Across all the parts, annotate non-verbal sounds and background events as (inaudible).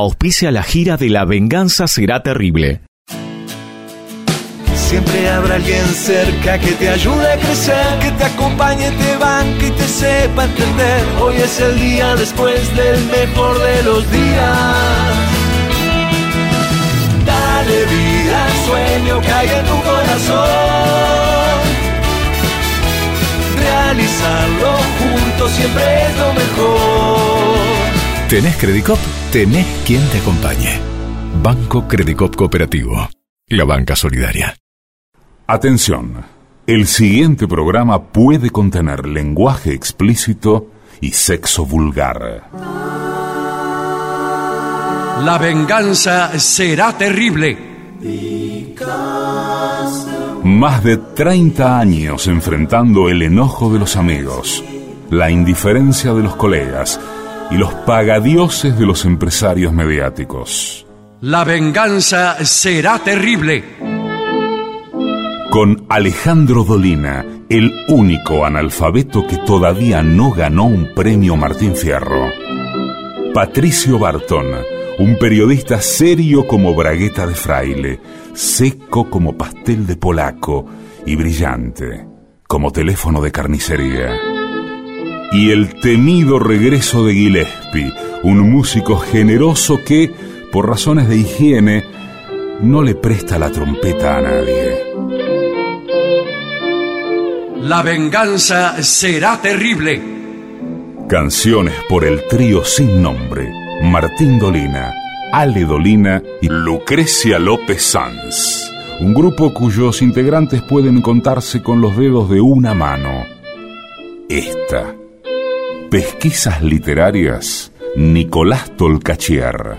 auspicia la gira de La Venganza Será Terrible. Siempre habrá alguien cerca que te ayude a crecer, que te acompañe, te banque y te sepa entender. Hoy es el día después del mejor de los días. Dale vida al sueño que hay en tu corazón. Realizarlo juntos siempre es lo mejor. ¿Tenés Credicop? Tenés quien te acompañe. Banco Credicop Cooperativo. La banca solidaria. Atención. El siguiente programa puede contener lenguaje explícito y sexo vulgar. La venganza será terrible. Más de 30 años enfrentando el enojo de los amigos, la indiferencia de los colegas y los pagadioses de los empresarios mediáticos. La venganza será terrible. Con Alejandro Dolina, el único analfabeto que todavía no ganó un premio Martín Fierro. Patricio Barton, un periodista serio como bragueta de fraile, seco como pastel de polaco y brillante como teléfono de carnicería. Y el temido regreso de Gillespie, un músico generoso que, por razones de higiene, no le presta la trompeta a nadie. La venganza será terrible. Canciones por el trío sin nombre, Martín Dolina, Ale Dolina y Lucrecia López Sanz. Un grupo cuyos integrantes pueden contarse con los dedos de una mano. Esta. Pesquisas literarias, Nicolás Tolcachier.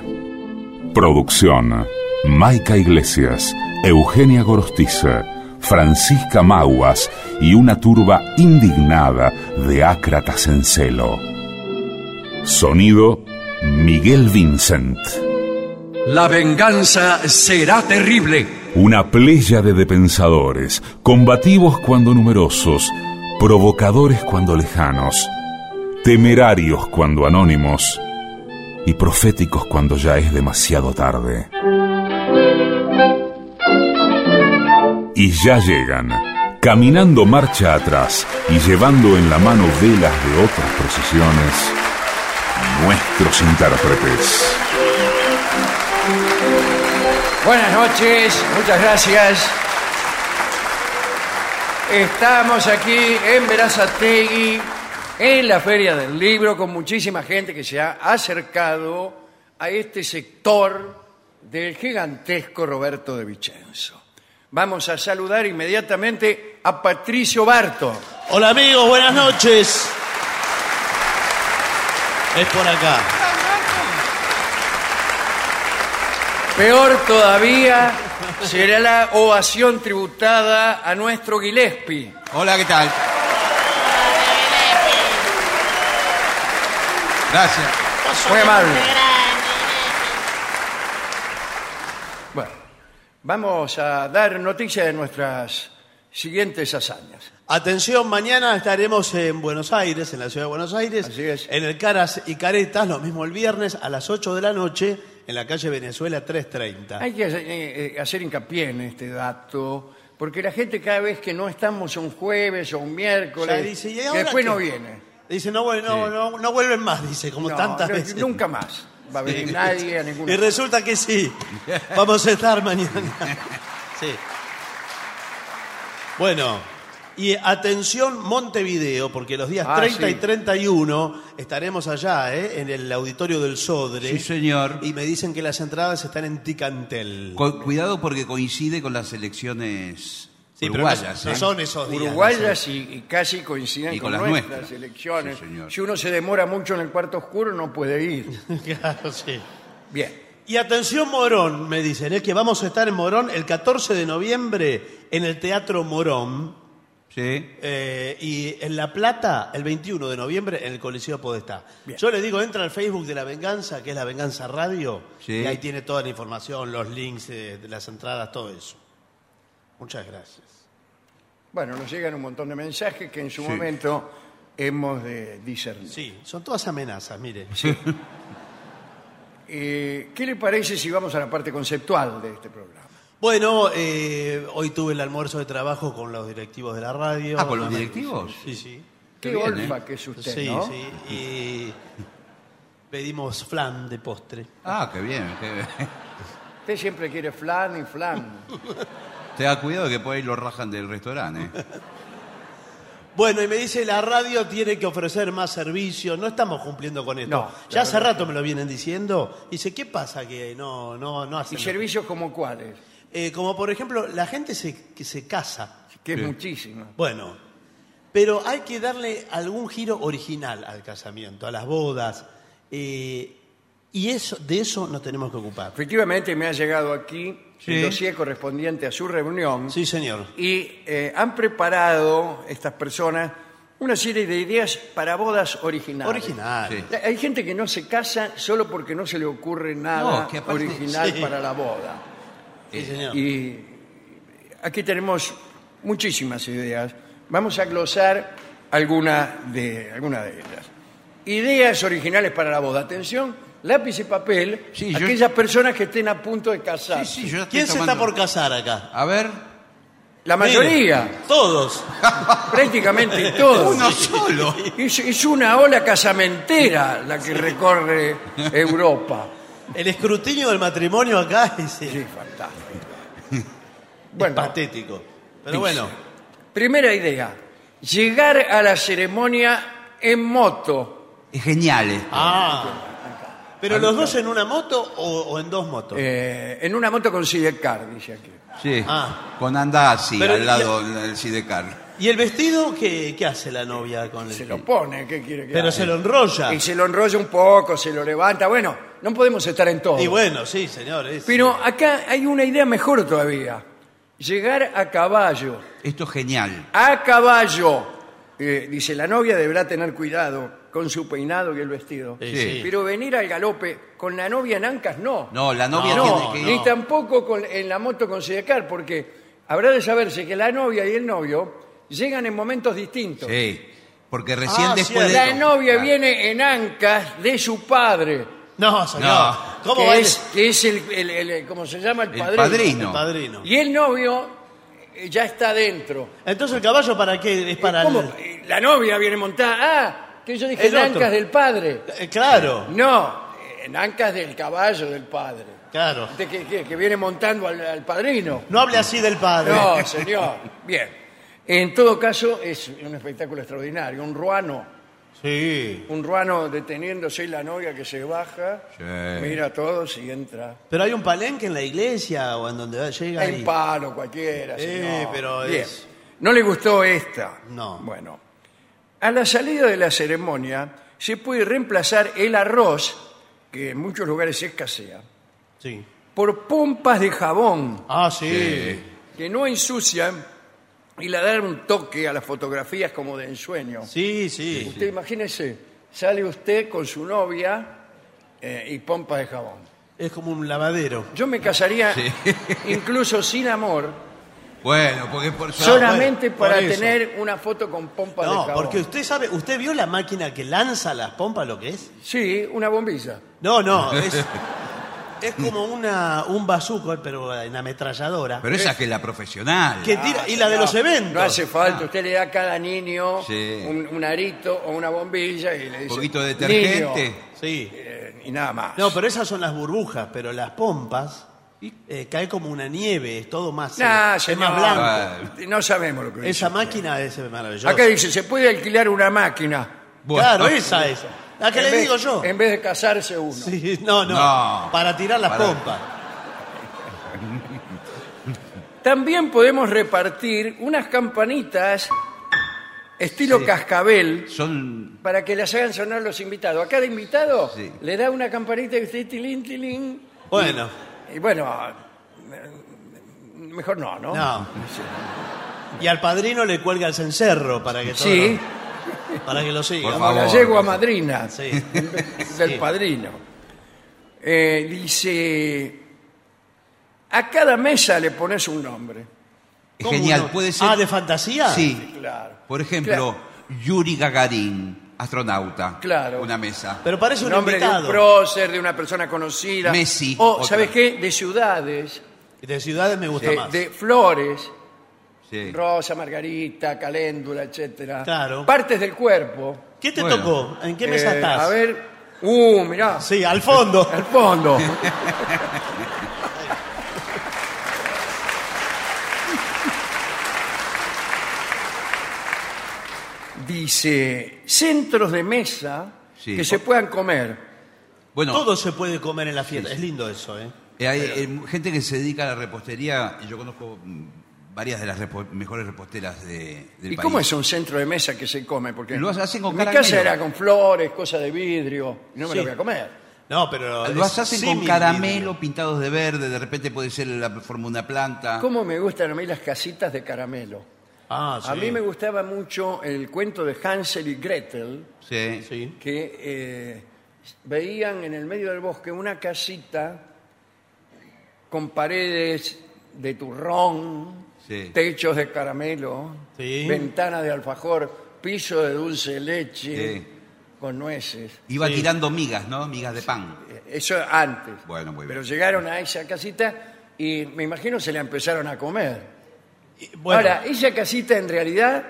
Producción, Maica Iglesias, Eugenia Gorostiza, Francisca Mauas y una turba indignada de ácratas en celo. Sonido, Miguel Vincent. La venganza será terrible. Una pléyade de pensadores, combativos cuando numerosos, provocadores cuando lejanos, temerarios cuando anónimos y proféticos cuando ya es demasiado tarde. Y ya llegan, caminando marcha atrás y llevando en la mano velas de otras procesiones, nuestros intérpretes. Buenas noches, muchas gracias. Estamos aquí en Verazategui, en la Feria del Libro, con muchísima gente que se ha acercado a este sector del gigantesco Roberto de Vicenzo. Vamos a saludar inmediatamente a Patricio Barto. Hola amigos, buenas noches. Es por acá. Peor todavía será la ovación tributada a nuestro Gillespie. Hola, ¿qué tal? Gracias. Muy amable. Bueno, vamos a dar noticia de nuestras siguientes hazañas. Atención, mañana estaremos en Buenos Aires, en la ciudad de Buenos Aires, Así es. en el Caras y Caretas, lo mismo el viernes a las 8 de la noche, en la calle Venezuela 330. Hay que hacer, eh, hacer hincapié en este dato, porque la gente cada vez que no estamos un jueves o un miércoles, Ya dice, ¿y que ahora después qué? no viene. Dice, no, no, no, no vuelven más, dice, como No, tantas no, veces. Nunca más va a venir nadie a ningún Y resulta que sí. Vamos a estar mañana. (laughs) Sí. Bueno, y atención Montevideo, porque los días Ah, 30 y sí. 31 estaremos allá, ¿eh? en el auditorio del Sodre. Sí, señor. Y me dicen que las entradas están en Ticantel. Co- cuidado porque coincide con las elecciones Sí, uruguayas. no, no ¿eh? son esos días. Uruguayas y, y casi coinciden Y con, con las nuestras nuestras. elecciones. Sí, señor. si uno se demora mucho en el cuarto oscuro, no puede ir. (laughs) Claro, sí. Bien. Y atención Morón, me dicen, es que vamos a estar en Morón el 14 de noviembre en el Teatro Morón. Sí. Eh, y en La Plata, el 21 de noviembre, en el Coliseo Podestá. Bien. Yo le digo, entra al Facebook de La Venganza, que es La Venganza Radio, Sí. y ahí tiene toda la información, los links eh, de las entradas, todo eso. Muchas gracias. Bueno, nos llegan un montón de mensajes que en su Sí. momento hemos de discernir. Sí, son todas amenazas, mire. Eh, ¿Qué le parece si vamos a la parte conceptual de este programa? Bueno, eh, hoy tuve el almuerzo de trabajo con los directivos de la radio. Ah, ¿con los directivos? Sí, sí. Qué, Qué bien, olfa ¿eh? que es usted, sí, ¿no? sí. Y pedimos flan de postre. Ah, qué bien. qué bien. Usted siempre quiere flan y flan. (laughs) Te da cuidado que por ahí lo rajan del restaurante. ¿eh? (laughs) Bueno, y me dice, la radio tiene que ofrecer más servicios, no estamos cumpliendo con esto. No, ya hace rato me lo vienen diciendo. Dice, ¿qué pasa que no, no, no ¿Y servicios como cuáles? Eh, como por ejemplo, la gente se, que se casa. Que es Sí. muchísimo. Bueno, pero hay que darle algún giro original al casamiento, a las bodas. eh, y eso, de eso nos tenemos que ocupar. Efectivamente me ha llegado aquí. El dossier correspondiente a su reunión Sí, señor. y eh, han preparado estas personas una serie de ideas para bodas originales. Original. Sí. Hay gente que no se casa solo porque no se le ocurre nada No, que aparte- original sí. para la boda. Sí, señor. Y aquí tenemos muchísimas ideas. Vamos a glosar alguna de, alguna de ellas. Ideas originales para la boda. Atención, lápiz y papel. Sí, yo- aquellas personas que estén a punto de casar. Sí, sí, yo ya estoy ¿Quién se está tomando- por casar acá? A ver, La mayoría, Mire, todos. (laughs) prácticamente todos. uno solo. Es, es una ola casamentera la que recorre Europa. El escrutinio del matrimonio acá es, eh, Sí, fantástico. es Bueno, patético. Pero bueno, primera idea. Llegar a la ceremonia en moto. Es genial esto. ah. ¿Pero los dos en una moto o, o en dos motos? eh, en una moto con sidecar, dice aquí. Sí. Ah. Con Andazzi Pero al lado del Sidecar. ¿Y el vestido qué, qué hace la novia con el Se lo pone, ¿qué quiere que Pero haga? se lo enrolla. Y se lo enrolla un poco, se lo levanta. Bueno, no podemos estar en todo. Y bueno, sí, señor. es- Pero acá hay una idea mejor todavía. Llegar a caballo. Esto es genial. A caballo. Eh, dice, la novia deberá tener cuidado con su peinado y el vestido. Sí, Sí. Pero venir al galope con la novia en ancas, no. No, la novia No, tiene que Ni ir. tampoco con- en la moto con sidecar, porque habrá de saberse que la novia y el novio llegan en momentos distintos. Sí. Porque recién Ah, después de. La novia viene en ancas de su padre, No, señor. No. ¿Cómo que es, que es el, el- el- ¿cómo se llama? El El padrino. padrino. el padrino? Y el novio eh, ya está dentro. Entonces el caballo para qué? Es para ¿Cómo? el- Eh, La novia viene montada. Ah, que yo dije El en otro. ancas del padre. Eh, claro, No, en ancas del caballo del padre. claro. De que, que- que viene montando al, al padrino. No hable así del padre. No, señor. Bien. En todo caso, es un espectáculo extraordinario. Un ruano, Sí. un ruano deteniéndose y la novia que se baja, Sí. mira a todos y entra. Pero hay un palenque en la iglesia o en donde llega Hay ahí. un palo cualquiera. Señor. pero Bien. es- ¿No le gustó esta? No. Bueno. A la salida de la ceremonia se puede reemplazar el arroz, que en muchos lugares se escasea, Sí. por pompas de jabón Ah, sí. que no ensucian y le dan un toque a las fotografías como de ensueño. Sí, sí. Usted imagínese, sale usted con su novia eh, y pompas de jabón. Es como un lavadero. Yo me casaría Sí. incluso sin amor, Bueno, porque por solamente bueno, por para eso. tener una foto con pompas de No, jabón. porque usted sabe, ¿usted vio la máquina que lanza las pompas lo que es? Sí, una bombilla. No, no, (laughs) es, es como una, un bazooka, pero en ametralladora. Pero esa que es la profesional. que tira, y la de los eventos. No hace falta, usted le da a cada niño Sí. un, un arito o una bombilla y le dice... Un poquito de detergente. "Niño", Sí. eh, y nada más. No, pero esas son las burbujas, pero las pompas eh, cae como una nieve, es todo más, Nah, es señor. más blanco. No sabemos lo que dice. Esa máquina es maravillosa. Acá dice, se puede alquilar una máquina. bueno. Claro, esa es. La que En le vez- digo yo. En vez de casarse uno. Sí, no, no, No. Para tirar las Para- pompas. (laughs) También podemos repartir unas campanitas estilo cascabel Son. para que las hagan sonar los invitados. A cada invitado Sí. le da una campanita que esté tilín, tilín. Bueno, Y bueno, mejor no, ¿no? no. Y al padrino le cuelga el cencerro para que todo Sí, lo- para que lo siga. Por como la yegua madrina Sí. (laughs) del Sí. padrino. Eh, dice, a cada mesa le pones un nombre. Es ¿Cómo genial. no? Puede ser. Ah, de fantasía. Sí. Claro. Por ejemplo, Yuri Gagarin. Astronauta. Claro. Una mesa. Pero parece un nombre de un invitado. prócer, de una persona conocida. Messi, O, otra. ¿sabes qué? De ciudades, De ciudades me gusta de, más. de flores, Sí. rosa, margarita, caléndula, etcétera. Claro. Partes del cuerpo. ¿Qué te Bueno. tocó? ¿En qué mesa Eh, estás? A ver. Uh, mirá. Sí, al fondo. (laughs) Al fondo. (laughs) Dice, centros de mesa Sí. que se puedan comer. Bueno, Todo se puede comer en la fiesta. Es lindo eso, ¿eh? eh, hay eh, gente que se dedica a la repostería, y yo conozco mm, varias de las repo- mejores reposteras de, del ¿Y país. cómo es un centro de mesa que se come? Porque Lo hacen con en mi caramelo. casa era con flores, cosas de vidrio, y no me Sí. lo voy a comer. No, pero. Lo es hacen con símil caramelo pintados de verde, de repente puede ser la forma de una planta. ¿Cómo me gustan a mí las casitas de caramelo? Ah, sí. A mí me gustaba mucho el cuento de Hansel y Gretel, Sí. Sí. que eh, veían en el medio del bosque una casita con paredes de turrón, Sí. techos de caramelo, Sí. ventanas de alfajor, piso de dulce de leche Sí. con nueces. Iba Sí. tirando migas, ¿no? Migas de pan. Eso antes. Bueno, muy bien. Pero llegaron a esa casita y me imagino se la empezaron a comer. Bueno, Ahora, esa casita en realidad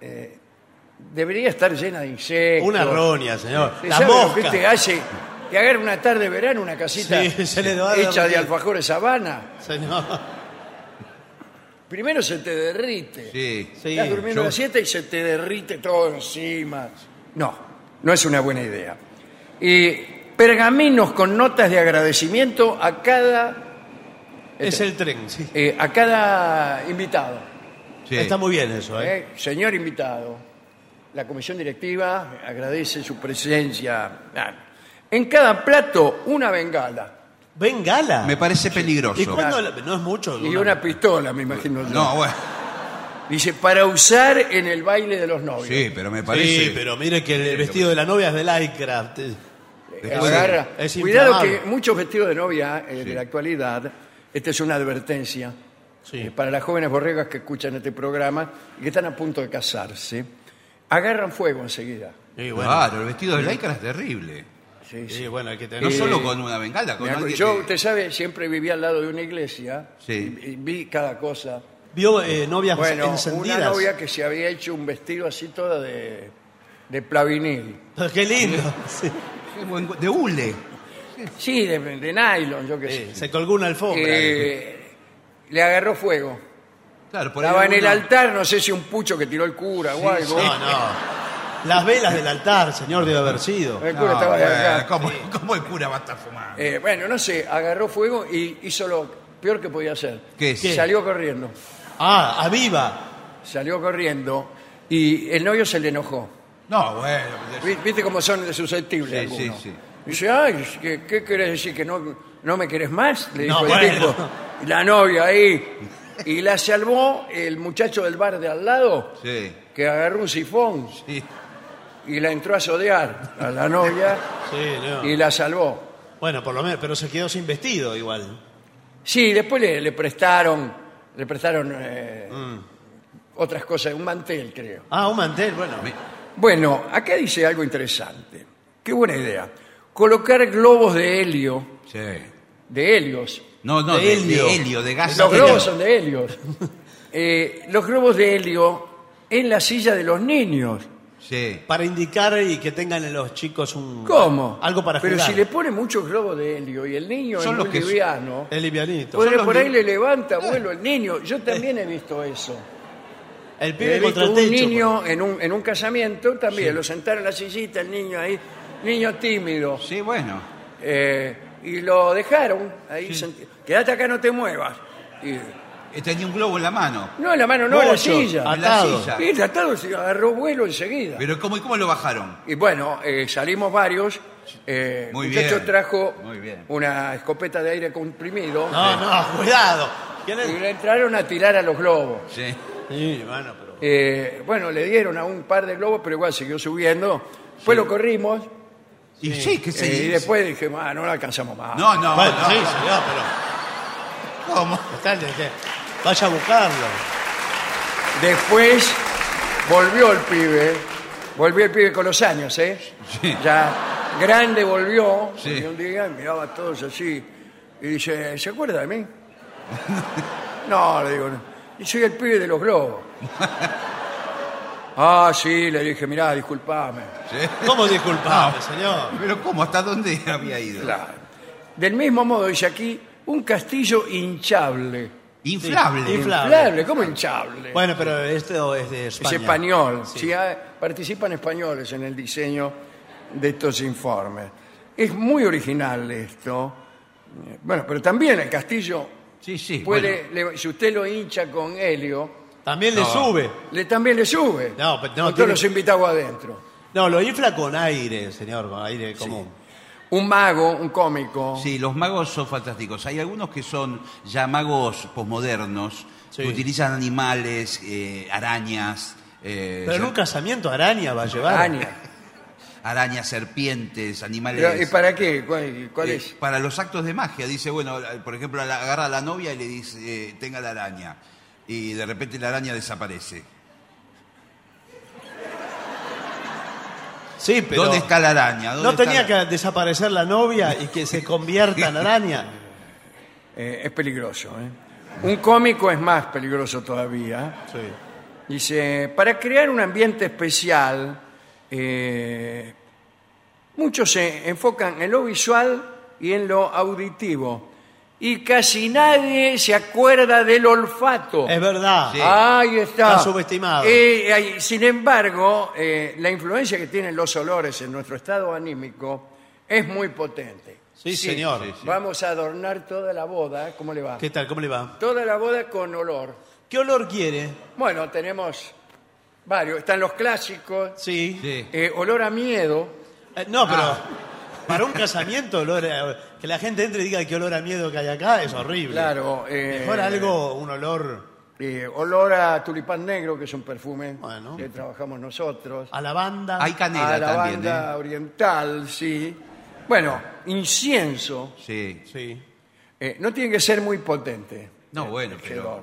eh, debería estar llena de insectos. una roña, señor. ¿Usted La sabe lo mosca. que te hace? Agarra una tarde de verano una casita Sí, se le va a hecha de alfajores sabana. Señor. Primero se te derrite. Sí. Sí. Estás durmiendo yo- a las 7 y se te derrite todo encima. No, no es una buena idea. Y pergaminos con notas de agradecimiento a cada, Es el tren, sí. eh, a cada invitado. Sí. Está muy bien eso, ¿eh? Eh, Señor invitado, la comisión directiva agradece su presencia. Ah, En cada plato, una bengala Bengala. Me parece peligroso. ¿Y cuándo la- No es mucho. y una pistola, me imagino yo. No, bueno. Dice, para usar en el baile de los novios. Sí, pero me parece. Sí, pero mire que el vestido de la novia es de lycra. Eh, agarra- es Cuidado inflamable. que muchos vestidos de novia eh, de la actualidad, esta es una advertencia Sí. eh, para las jóvenes borregas que escuchan este programa y que están a punto de casarse, agarran fuego enseguida. Sí, bueno. Claro, el vestido de lycra es terrible. Sí, sí. Sí, bueno, hay que tener. No Eh, solo con una bengala, con Me acu- alguien yo, que- usted sabe, siempre vivía al lado de una iglesia Sí. y, y vi cada cosa. Vio eh, novias Bueno, encendidas. una novia que se había hecho un vestido así toda de, de plavinil. (laughs) Qué lindo. Sí. De hule. Sí, de, de nylon, yo qué sé. se colgó una alfombra. Eh, le agarró fuego. Claro, por ahí Estaba en el alguno- altar, no sé si un pucho que tiró el cura o algo. No, no. Las velas del altar, señor, debe haber sido. El cura No, estaba de bueno, acá. ¿cómo, cómo el cura va a estar fumando? Eh, bueno, no sé, agarró fuego y hizo lo peor que podía hacer. ¿Qué es? Salió corriendo. Ah, a viva. Salió corriendo y el novio se le enojó. No, bueno. Vi- ¿Viste cómo son susceptibles Sí, algunos? sí, sí. Dice, ay, ¿qué, qué querés decir? ¿Que no, no me querés más? Le dijo No, el bueno. tipo. Y la novia ahí. Y la salvó el muchacho del bar de al lado, Sí, que agarró un sifón sí. y la entró a sodear a la novia Sí, no. y la salvó. Bueno, por lo menos, pero se quedó sin vestido igual. Sí, después le, le prestaron, le prestaron eh, Mm. otras cosas, un mantel, creo. Ah, un mantel, bueno. Bueno, acá dice algo interesante. Qué buena idea. Colocar globos de helio, sí. de helios. No, no, De de, helio. de helio, de gas. Los helio. globos son de helios. (laughs) Eh, los globos de helio en la silla de los niños. Sí. Para indicar y que tengan en los chicos un. ¿Cómo? Algo para Pero jugar. si le pone muchos globos de helio y el niño Son es los muy que- liviano, Es livianito. los por ahí le levanta vuelo el niño. Yo también he visto eso. El He pibe contra visto el un techo. niño en un, en un casamiento también, lo sentaron en la sillita, el niño ahí, niño tímido, Sí, bueno. eh, y lo dejaron ahí, sent- quédate acá, no te muevas. Y, Eh, Tenía un globo en la mano. no, en la mano, no, en la silla. En la Atado. silla. Y tratado, se agarró vuelo enseguida. Pero ¿cómo, y cómo lo bajaron? Y bueno, eh, salimos varios. Eh, Muy muchacho bien, trajo muy bien. una escopeta de aire comprimido No, no, cuidado. ¿Quién y es? le entraron a tirar a los globos. Sí. Sí, bueno, pero. Eh, bueno, le dieron a un par de globos, pero igual siguió subiendo. Después lo corrimos Y sí, que se y después dije, ah, no lo alcanzamos más. No, no, bueno, no. sí, señor, pero. (laughs) ¿Cómo? de Vaya a buscarlo. Después volvió el pibe Volvió el pibe con los años, ¿eh? Ya grande volvió, Sí. y un día miraba a todos así y dice, ¿se acuerda de mí? (laughs) no, le digo, no. Y soy el pibe de los globos. (laughs) ah, sí, le dije, mirá, disculpame. ¿Cómo disculpame, señor? Pero ¿cómo? ¿Hasta dónde había ido? Claro. Del mismo modo, dice aquí, un castillo hinchable. Inflable. Inflable. Inflable, ¿cómo hinchable? Bueno, pero esto es de es España. español. Sí, hay- participan españoles en el diseño de estos informes. Es muy original esto. Bueno, pero también el castillo Sí, sí. puede, le- si usted lo hincha con helio, También le sube. le, también le sube. No, pero no, con tiene- todos los invitados adentro. No, lo infla con aire, señor, con aire común. Un mago, un cómico. Sí, los magos son fantásticos. Hay algunos que son ya magos posmodernos, Sí. que utilizan animales, eh, arañas, eh, Pero en un casamiento araña va a llevar. Araña. arañas, serpientes, animales. Pero, ¿Y para qué? ¿Cuál, cuál Eh, es? Para los actos de magia, dice, bueno, por ejemplo, la- agarra a la novia y le dice, eh, tenga la araña. Y de repente la araña desaparece. Sí, pero. ¿Dónde está la araña? ¿Dónde ¿No tenía la- que desaparecer la novia y que se convierta en araña? (laughs) Eh, es peligroso. ¿eh? Un cómico es más peligroso todavía. Sí. Dice, para crear un ambiente especial, eh, muchos se enfocan en lo visual y en lo auditivo. Y casi nadie se acuerda del olfato. Es verdad. Sí. Ahí está. Está subestimado. Eh, sin embargo, eh, la influencia que tienen los olores en nuestro estado anímico es muy potente. Sí, señor. sí, sí. Vamos a adornar toda la boda. ¿Cómo le va? ¿Qué tal? ¿Cómo le va? Toda la boda con olor. ¿Qué olor quiere? Bueno, tenemos varios. Están los clásicos. Sí. Eh, olor a miedo. Eh, no, pero para un casamiento, olor a- que la gente entre y diga qué olor a miedo que hay acá es horrible. Claro. eh, Mejor algo, un olor eh, olor a tulipán negro, que es un perfume Bueno. que trabajamos nosotros. a lavanda. Hay canela a la también, banda ¿eh? oriental, sí. Bueno, incienso. Sí. Sí. eh, no tiene que ser muy potente. No, el- bueno, el pero- hedor.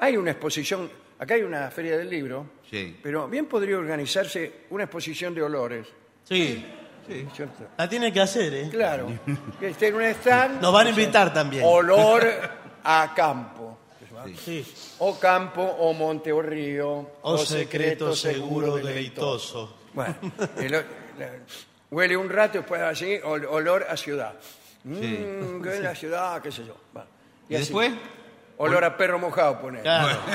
Hay una exposición, acá hay una feria del libro, Sí. pero bien podría organizarse una exposición de olores. Sí. La tiene que hacer, ¿eh? Claro, (laughs) que esté en un stand. Nos van a invitar también. Olor (laughs) a campo. Sí. O campo, o monte, o río. O secreto seguro deleitoso. deleitoso. Bueno, el o- la- huele un rato y después así, ol- olor a ciudad. Mm, es la ciudad, qué sé yo. ¿Y así. después? Olor a perro mojado, poner. Claro. (laughs)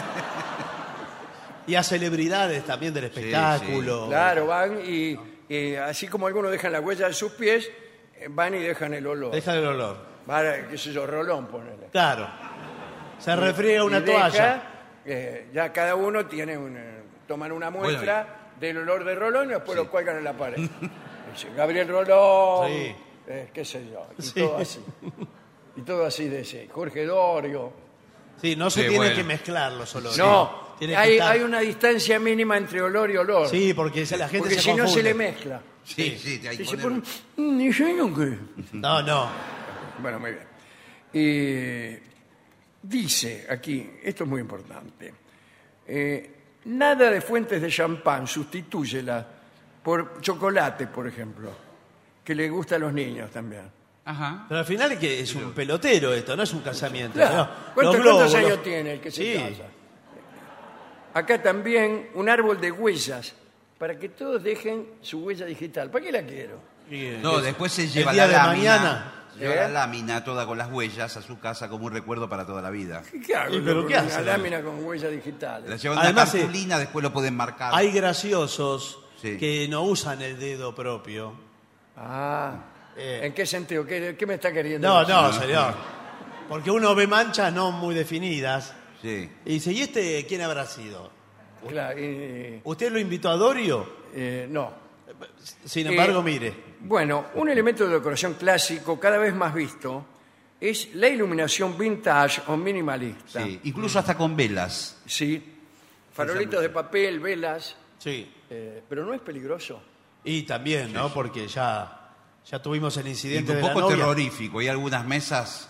Y a celebridades también del espectáculo. Claro, van y, y así como algunos dejan la huella de sus pies, eh, van y dejan el olor. Deja el olor. Para, qué sé yo, rolón, ponele. Claro. Se refriega una Y deja, toalla. eh, ya cada uno tiene un, eh, toman una muestra del olor de Rolón y después lo cuelgan en la pared. (laughs) Dice, Gabriel Rolón, Sí. eh, qué sé yo, y Sí. todo así. Y todo así de ese. Jorge Dorio. Sí, no se Sí, tiene bueno. que mezclar los olores. No, Tiene que hay, estar- hay una distancia mínima entre olor y olor. Sí, porque la gente porque se si no confunde. se le mezcla. Sí, sí, hay que Y se poner- pone, "Mm, ¿y yo no qué?". No, no. Bueno, muy bien. Eh, dice aquí, esto es muy importante, eh, nada de fuentes de champán, sustitúyela por chocolate, por ejemplo, que le gusta a los niños también. Ajá. Pero al final es que es un pelotero esto, no es un casamiento. Claro. ¿no? ¿Cuántos, Los globos, cuántos años los- tiene el que se Sí. casa? Acá también un árbol de huellas, para que todos dejen su huella digital. ¿Para qué la quiero? Sí, No, es- después se el lleva día la de lámina. mañana. Lleva ¿Eh? la lámina toda con las huellas a su casa como un recuerdo para toda la vida. ¿Qué hago ¿Y yo pero con qué una hace? lámina con huella digital? La llevan Además, una sí. cartulina, después lo pueden marcar. Hay graciosos Sí. que no usan el dedo propio. Ah, Eh. ¿en qué sentido? ¿Qué, qué me está queriendo No, decir? no, señor. Porque uno ve manchas no muy definidas. Sí. Y dice, ¿y este quién habrá sido? Claro, y- ¿Usted lo invitó a Dorio? eh, no. Sin embargo, Eh, mire. Bueno, un elemento de decoración clásico cada vez más visto es la iluminación vintage o minimalista. Sí. Incluso hasta con velas. Sí, farolitos de papel, velas, Sí. eh, pero no es peligroso. Y también, ¿no? Porque ya, ya tuvimos el Y incidente un de la poco novia. terrorífico. Hay algunas mesas,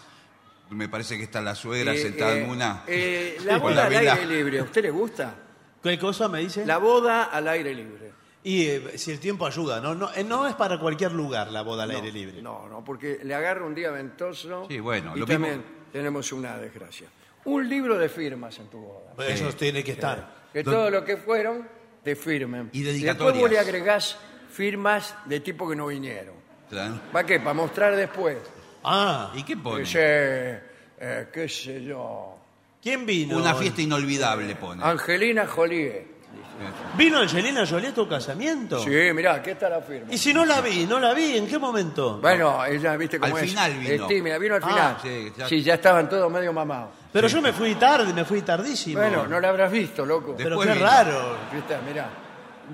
me parece que está la suegra Eh, sentada eh, en una. eh, (laughs) la con boda al vela. aire libre, ¿a usted le gusta? ¿Qué cosa me dice? La boda al aire libre. Y eh, si el tiempo ayuda, ¿no? No, eh, no es para cualquier lugar la boda al aire libre. No, no, porque le agarra un día ventoso. Sí, bueno, y lo también mismo- tenemos una desgracia. Un libro de firmas en tu boda. Pues Eso tiene que estar. Que todo lo que fueron te firmen. Y después vos le agregás firmas de tipo que no vinieron. Claro. ¿Para qué? Para mostrar después. Ah, ¿Y qué pone? Dice, eh, qué sé yo, ¿quién vino? Una fiesta inolvidable pone. Angelina Jolie. ¿Vino Angelina Jolie a tu casamiento? Sí, mirá, aquí está la firma. Y si no la vi, no la vi, ¿en qué momento? Bueno, ella, viste cómo Al es. final vino. Es tímida, vino al Ah, final. sí, ya- sí, ya estaban todos medio mamados. Pero yo me fui tarde, me fui tardísimo. Bueno, no la habrás visto, loco. Pero Después qué vino. raro. Aquí está, mirá.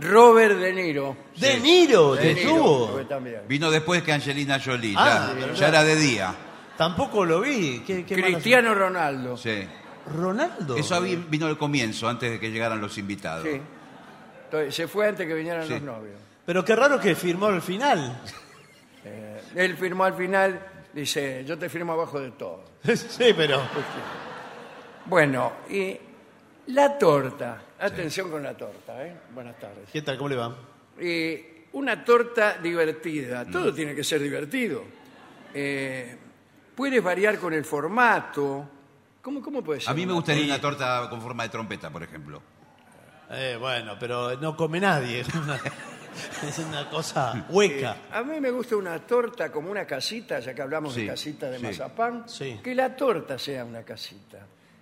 Robert De Niro. De Niro, De Niro, también. Vino después que Angelina Jolie. Ah, ya era de día. Tampoco lo vi. ¿Qué, qué mala Cristiano Ronaldo. Sí. Sí. suerte. Ronaldo. Eso había- vino al comienzo, antes de que llegaran los invitados. Entonces, se fue antes que vinieran Sí. los novios. Pero qué raro que firmó al final. Eh, él firmó al final, dice, yo te firmo abajo de todo. (laughs) sí, pero. Bueno, y la torta. Atención con la torta, ¿eh? Buenas tardes. ¿Qué tal? ¿Cómo le va? Y una torta divertida. Todo tiene que ser divertido. Eh, puedes variar con el formato. ¿Cómo, cómo puede ser? A mí me una gustaría una torta con forma de trompeta, por ejemplo. Eh, bueno, pero no come nadie. (laughs) es una cosa hueca. A mí me gusta una torta como una casita, ya que hablamos Sí, de casita de sí. mazapán, Sí. que la torta sea una casita.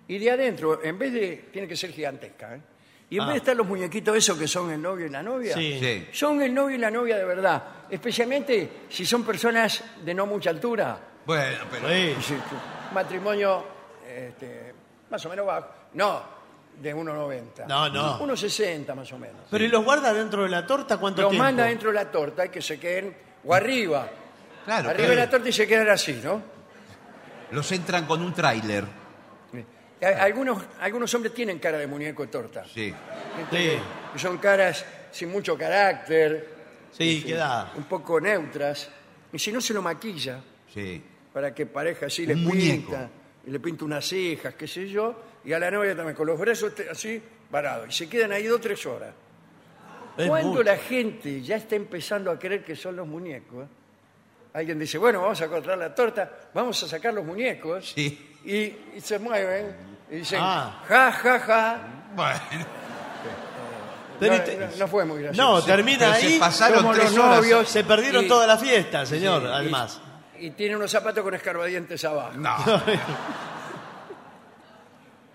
Y de adentro, en vez de, tiene que ser gigantesca, ¿eh? y en Ah. vez de estar los muñequitos esos que son el novio y la novia, Sí. Sí. son el novio y la novia de verdad, especialmente si son personas de no mucha altura, Bueno, pero. Sí. Sí, sí. matrimonio este, más o menos bajo, no, de 1,90. No, no. 1,60 más o menos. Pero ¿y los guarda dentro de la torta cuánto Los tiempo? manda dentro de la torta y que se queden, o arriba, Claro, arriba claro. de la torta y se quedan así, ¿no? Los entran con un tráiler. A- Algunos, algunos hombres tienen cara de muñeco de torta. Sí. Sí, que Son caras sin mucho carácter, sí, queda. un poco neutras. Y si no se lo maquilla, Sí. para que pareja así, le Un muñeco. pinta, y le pinta unas cejas, qué sé yo, y a la novia también, con los brazos te- así parados. Y se quedan ahí dos o tres horas. Es Cuando mucho. la gente ya está empezando a creer que son los muñecos, alguien dice, bueno, vamos a cortar la torta, vamos a sacar los muñecos, Sí. Y, y se mueven, y dicen, Ah. ja, ja, ja. Bueno. Pero no, y te- no- no fue muy gracioso. No, termina Pero se ahí. pasaron como tres los horas. novios. Se perdieron Y- toda la fiesta, señor, y- además. Y, tiene unos zapatos con escarbadientes abajo. No.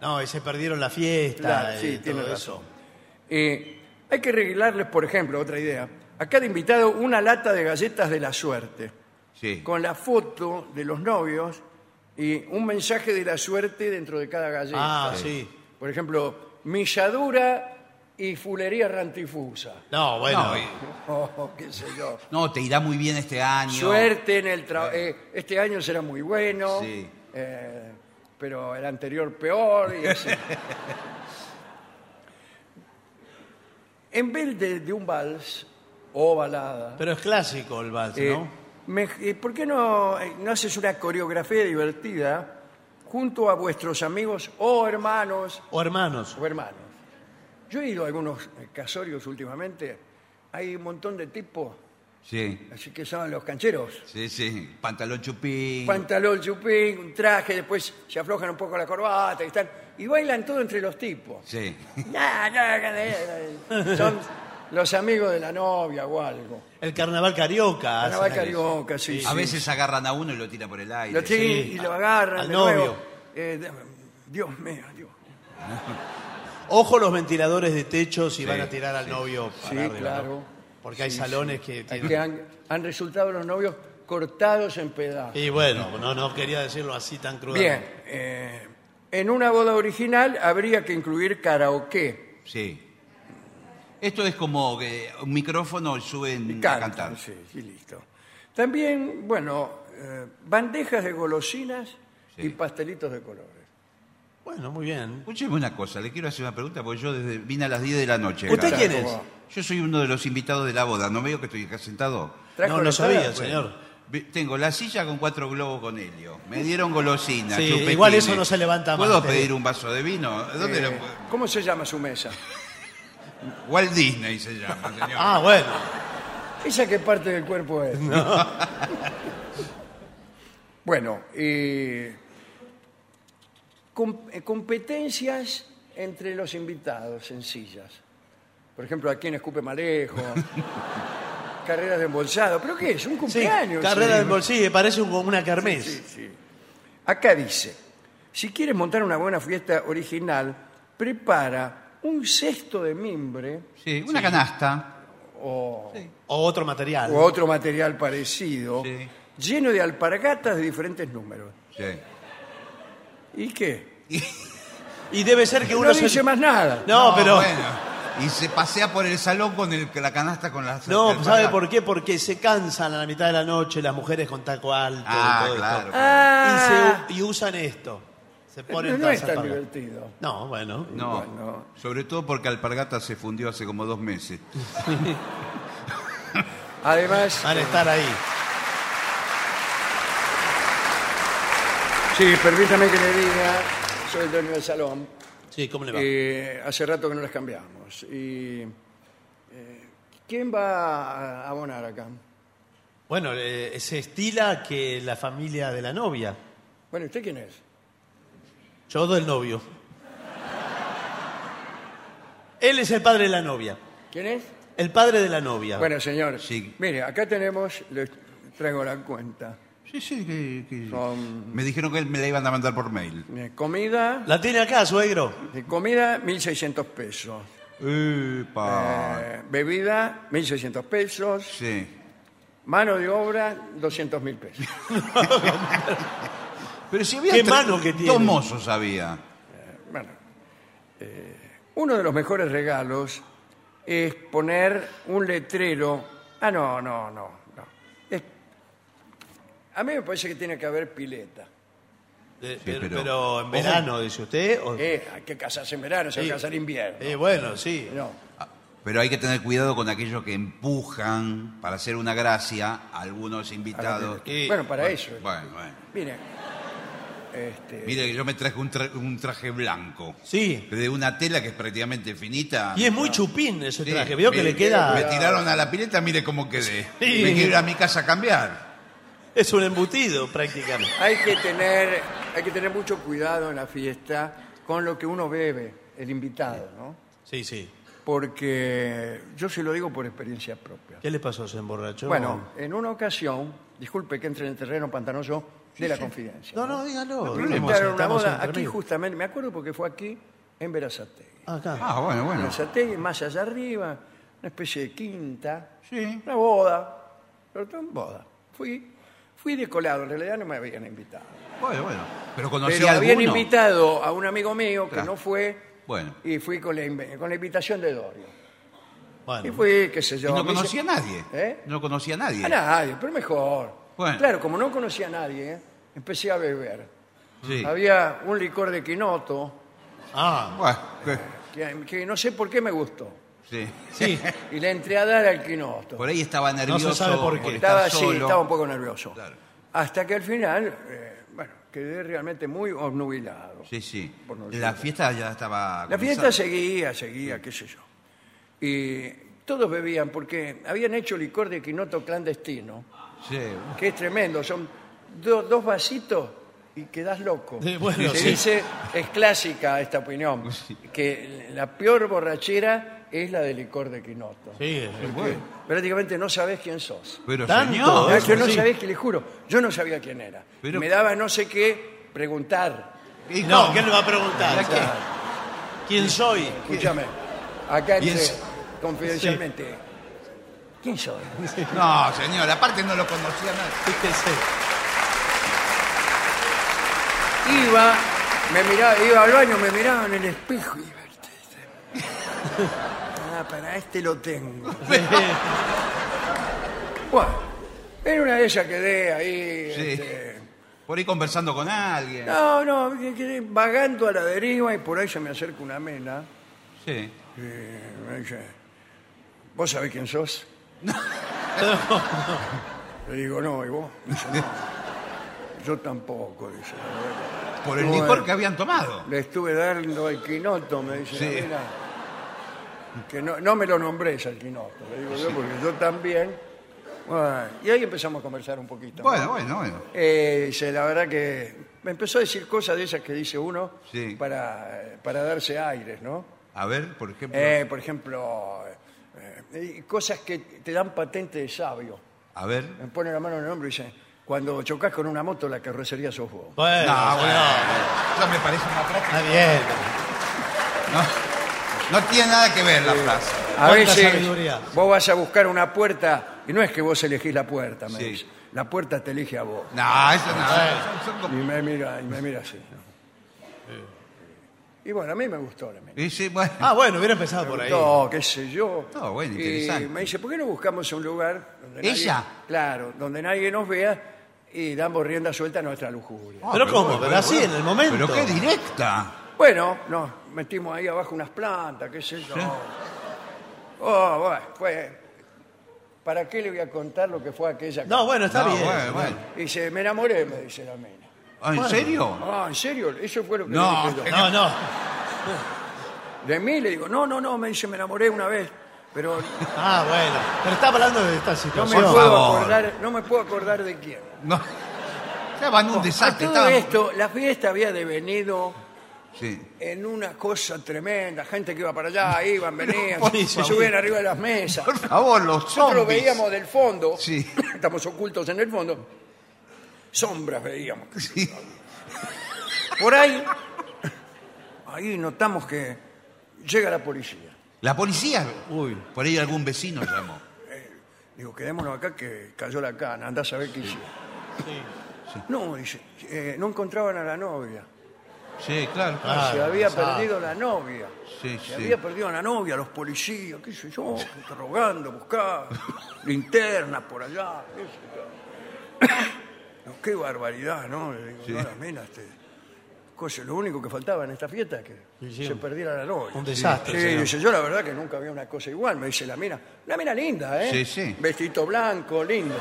No, y se perdieron la fiesta. Claro, y sí, todo tiene eso. razón. Eh, hay que regalarles, por ejemplo, otra idea, a cada invitado una lata de galletas de la suerte, Sí. con la foto de los novios y un mensaje de la suerte dentro de cada galleta. Ah, sí. Por ejemplo, milladura y fulería rantifusa. No, bueno. No, y- Oh, qué sé yo. no, te irá muy bien este año. Suerte en el trabajo. este año será muy bueno, Sí. eh, pero el anterior peor. Y así. (laughs) en vez de, de un vals o balada, Pero es clásico el vals, eh, ¿no? Me- eh, ¿por qué no, eh, no haces una coreografía divertida junto a vuestros amigos o hermanos O hermanos. o hermanos? Yo he ido a algunos eh, casorios últimamente. Hay un montón de tipos, Sí. así que son los cancheros. Sí, sí. Pantalón chupín. pantalón chupín, un traje, después se aflojan un poco la corbata y están y bailan todo entre los tipos. Sí. (laughs) Son los amigos de la novia o algo. El carnaval carioca. Carnaval hacen. carioca, sí. A sí. veces agarran a uno y lo tira por el aire. Lo tiran sí. y lo agarran Al de novio. nuevo. Eh, de- Dios mío, Dios. Ojo los ventiladores de techo si Sí, van a tirar al sí. novio. para Sí, arriba, ¿no? claro. Porque hay Sí, salones que tienen... que han, han resultado los novios cortados en pedazos. Y bueno, no, no quería decirlo así tan crudo. Bien, eh, en una boda original habría que incluir karaoke. Sí. Esto es como que un micrófono y suben a Cantan, cantar. Sí, sí, listo. También, bueno, eh, bandejas de golosinas Sí. y pastelitos de colores. Bueno, muy bien. Escúcheme una cosa, le quiero hacer una pregunta porque yo desde, vine a las 10 de la noche. ¿Usted acá. quién Claro, es? Yo soy uno de los invitados de la boda, ¿no veo que estoy acá sentado? ¿Trajo No lo sabía, señor. Vi- Tengo la silla con cuatro globos con helio. Me dieron golosinas. Sí, chupetines. igual eso no se levanta más, ¿Puedo te pedir un vaso de vino? ¿Dónde eh, puedo? ¿Cómo se llama su mesa? Walt Disney se llama, señor. (laughs) Ah, bueno. ¿Esa qué parte del cuerpo es? (laughs) bueno, eh, com- eh, competencias entre los invitados sencillas. Por ejemplo, ¿a quién escupe más lejos? (laughs) Carreras de embolsado. ¿Pero qué es? ¿Un Sí, cumpleaños? carrera del bolsillo, parece un- como una kermés. Sí, sí. Acá dice, si quieres montar una buena fiesta original, prepara un cesto de mimbre Sí, una canasta. o, O otro material. o otro material parecido, Sí. lleno de alpargatas de diferentes números. Sí. ¿Y qué? Y debe ser que uno No se- dice más nada. No, pero. Bueno, y se pasea por el salón con el- la canasta con las. No, ¿sabe por qué? Porque se cansan a la mitad de la noche las mujeres con taco alto Ah, y todo claro. esto. Ah, Y, se- y usan esto. Se no, es tan divertido. No, bueno. No, Bueno. sobre todo porque Alpargata se fundió hace como dos meses. (laughs) Además, Van a estar ahí. sí, permítame que le diga, soy el dueño del salón, Sí, ¿cómo le va? eh, hace rato que no las cambiamos. Y, eh, ¿Quién va a abonar acá? Bueno, eh, se estila que la familia de la novia. Bueno, ¿usted quién es? Yo del novio. Él es el padre de la novia. ¿Quién es? El padre de la novia. Bueno, señor, Sí. mire, acá tenemos, les traigo la cuenta. Sí, sí, que, que- Son me dijeron que me la iban a mandar por mail. eh, comida, ¿La tiene acá, suegro? de comida 1.600 pesos. Epa. Eh, bebida 1.600 pesos. Sí. Mano de obra 200.000 pesos. (laughs) Pero si había ¿Qué mano que tiene? Dos mozos había. Bueno, eh, uno de los mejores regalos es poner un letrero. Ah, no, no, no. no. Es- a mí me parece que tiene que haber pileta. Eh, pero, pero- pero en verano, dice usted. o- Eh, hay que casarse en verano, se va Sí. a casar en invierno. Eh, bueno, sí. No. Ah, Pero hay que tener cuidado con aquellos que empujan para hacer una gracia a algunos invitados. Y- bueno, para eso. Bueno, bueno. Mire, este, Mire que yo me traje un, tra- un traje blanco. Sí. De una tela que es prácticamente finita. Y es muy chupín ese Sí, traje. Veo que le queda. Me tiraron a la pileta, mire cómo quedé. Sí. Me quiero ir a mi casa a cambiar. Es un embutido prácticamente. hay que tener, hay que tener mucho cuidado en la fiesta con lo que uno bebe, el invitado, ¿no? Sí, sí. Porque yo se lo digo por experiencia propia. ¿Qué le pasó? ¿Se emborrachó? Bueno, en una ocasión, disculpe que entre en el terreno pantanoso de la confidencia. No, no, dígalo. Me Estamos- invitaron a una estamos boda aquí justamente, me acuerdo porque fue aquí en Verazategui. Acá. Ah, bueno, En bueno. Verazategui, más allá arriba, una especie de quinta, Sí. una boda, pero todo en boda. Fui, fui de colado, en realidad no me habían invitado. Bueno, bueno. Pero conocí Pero a habían alguno. invitado a un amigo mío que Claro. no fue Bueno. y fui con la, inv- con la invitación de Dorio. Bueno. Y fui, qué sé Y yo. no me conocía a hice- nadie. ¿Eh? No conocía a nadie. A nadie, pero mejor. Bueno. Claro, como no conocía a nadie, empecé a beber. Sí. Había un licor de quinoto Ah, Bueno, que- que, que no sé por qué me gustó. sí. sí. (laughs) Y le entré a dar al quinoto. Por ahí estaba nervioso. sabe por qué. estaba así, solo. estaba un poco nervioso. Claro. Hasta que al final, eh, bueno, quedé realmente muy obnubilado. Sí, sí. Por no La fiesta ya estaba. La fiesta comenzando. seguía, seguía, qué sé yo. Y todos bebían porque habían hecho licor de quinoto clandestino, Sí. que es tremendo. Son do- dos vasitos y quedás loco. Sí, bueno, Se sí. dice, es clásica esta opinión, que la peor borrachera es la de licor de quinoto. Sí, Porque Prácticamente no sabés quién sos. Pero Tanto, señor. Eso que no sí. sabés que le juro, yo no sabía quién era. Pero- Me daba no sé qué preguntar. ¿Y No? ¿qué le va a preguntar? ¿Quién soy? Escúchame, acá Y entre, confidencialmente, ¿quién soy? (laughs) No, señor, aparte no lo conocía nadie. Fíjese. Iba, me miraba, iba al baño, me miraba en el espejo y iba, (laughs) ah, para este lo tengo. (laughs) Bueno, en una de ellas quedé ahí. Sí. este, Por ahí conversando con alguien. no, no, que- vagando a la deriva y por ahí se me acerca una mena Sí. y me dice, ¿vos sabés quién sos? (laughs) Le digo, no, ¿y vos? Dice, "No". Yo tampoco, dice. Por el Bueno. licor que habían tomado. Le estuve dando el quinoto, me dice Sí. nena. que no, no me lo nombres al Quinoto, le digo yo, porque yo también. Bueno, y ahí empezamos a conversar un poquito. Bueno, bueno, bueno. Eh, dice, la verdad que me empezó a decir cosas de esas que dice uno Sí. para, para darse aires, ¿no? A ver, por ejemplo. Eh, por ejemplo, eh, cosas que te dan patente de sabio. a ver. Me pone la mano en el hombro y dice, cuando chocas con una moto, la carrocería sos vos. Bueno, No, bueno. Eso me parece una práctica. Está bien. No, no tiene nada que ver la frase. A Cuánta veces sabiduría. vos vas a buscar una puerta y no es que vos elegís la puerta, me Sí. dice. La puerta te elige a vos. No, eso no. Son- son Y como- me mira, y me mira así. Y bueno, a mí me gustó la mía. Y sí, bueno. Ah, bueno, hubiera empezado por ahí. No, qué sé yo. No, bueno, Y interesante. me dice, ¿por qué no buscamos un lugar donde ¿Ella? nadie, claro, donde nadie nos vea y damos rienda suelta a nuestra lujuria? Pero ¿cómo? bueno, Pero bueno, así, en el momento. Pero qué directa. Bueno, nos metimos ahí abajo unas plantas, qué sé yo. Oh, bueno, fue. ¿Para qué le voy a contar lo que fue aquella? No, bueno, está No, bien. bueno, bueno. Dice, me enamoré, me dice la mina. Ah, ¿En serio? Ah, ¿en serio? Eso fue lo que No, le dije yo. No, no. De mí le digo, no, no, no, me dice, me enamoré una vez, pero (laughs) Ah, bueno. Pero estaba hablando de esta no me situación. Por puedo favor. acordar, no me puedo acordar de quién. No. Estaban un A desastre. todo estaban- esto, la fiesta había devenido Sí. en una cosa tremenda, gente que iba para allá, iban, venían, (laughs) por se favor. subían arriba de las mesas. Por favor, los Nosotros zombies. veíamos del fondo, Sí. (coughs) estamos ocultos en el fondo, sombras veíamos. Sí. Por ahí, ahí notamos que llega la policía. La policía. Uy. Por ahí algún vecino llamó. Digo, quedémonos acá que cayó la cana, andá a saber qué hicieron. No, dice, eh, no encontraban a la novia. Sí, claro. Ah, se había perdido la novia. Sí, se sí. había perdido la novia, los policías, qué sé yo, interrogando, buscando, (laughs) linternas por allá. qué sé yo. No, qué barbaridad, ¿no? Le digo, Sí. no, la mina, este, cosa, lo único que faltaba en esta fiesta es que Sí, sí. se perdiera la novia. Un desastre, Sí, señor. dice, yo la verdad que nunca había una cosa igual, me dice la mina. Una mina linda, ¿eh? Sí, sí. Vestito blanco, lindo.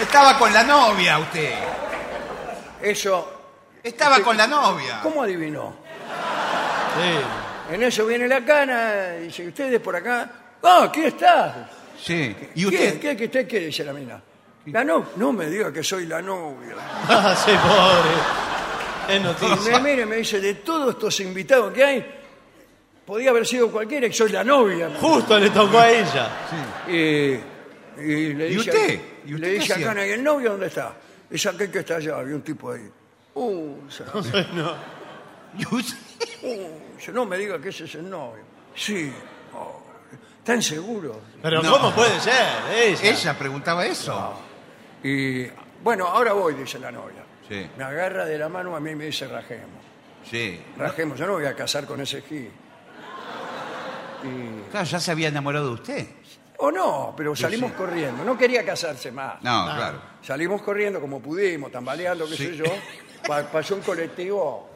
Estaba con la novia usted. Eso, Estaba con la novia. ¿cómo adivinó? Sí. En eso viene la cana, dice, ¿ustedes por acá? ¡Ah, aquí estás! Sí. ¿Y usted? ¿Qué, qué, qué, qué dice la mina? La no, no me diga que soy la novia. (laughs) Ah, sí, pobre. Es Y noticia. me mire, me dice, de todos estos invitados que hay, podía haber sido cualquiera y soy la novia. Justo le tocó a ella. Y, y le ¿Y dice, usted? ¿Y usted le dice a? Cana, ¿y el novio dónde está? Dice aquel que está allá, había un tipo ahí. (laughs) Uh, ¿Y usted? Uh, dice, no me diga que ese es el novio. Sí. Oh, ¿Están seguros? Pero No. ¿cómo puede ser? Ella. Ella preguntaba eso. Y bueno, ahora voy, dice la novia. Sí. Me agarra de la mano, a mí me dice rajemos. Sí. Rajemos, yo no voy a casar con ese gil. Claro, ya se había enamorado de usted. O no, pero salimos corriendo. No quería casarse más. No, claro. Salimos corriendo como pudimos, tambaleando, qué Sí. sé yo. Pa- pasó un colectivo,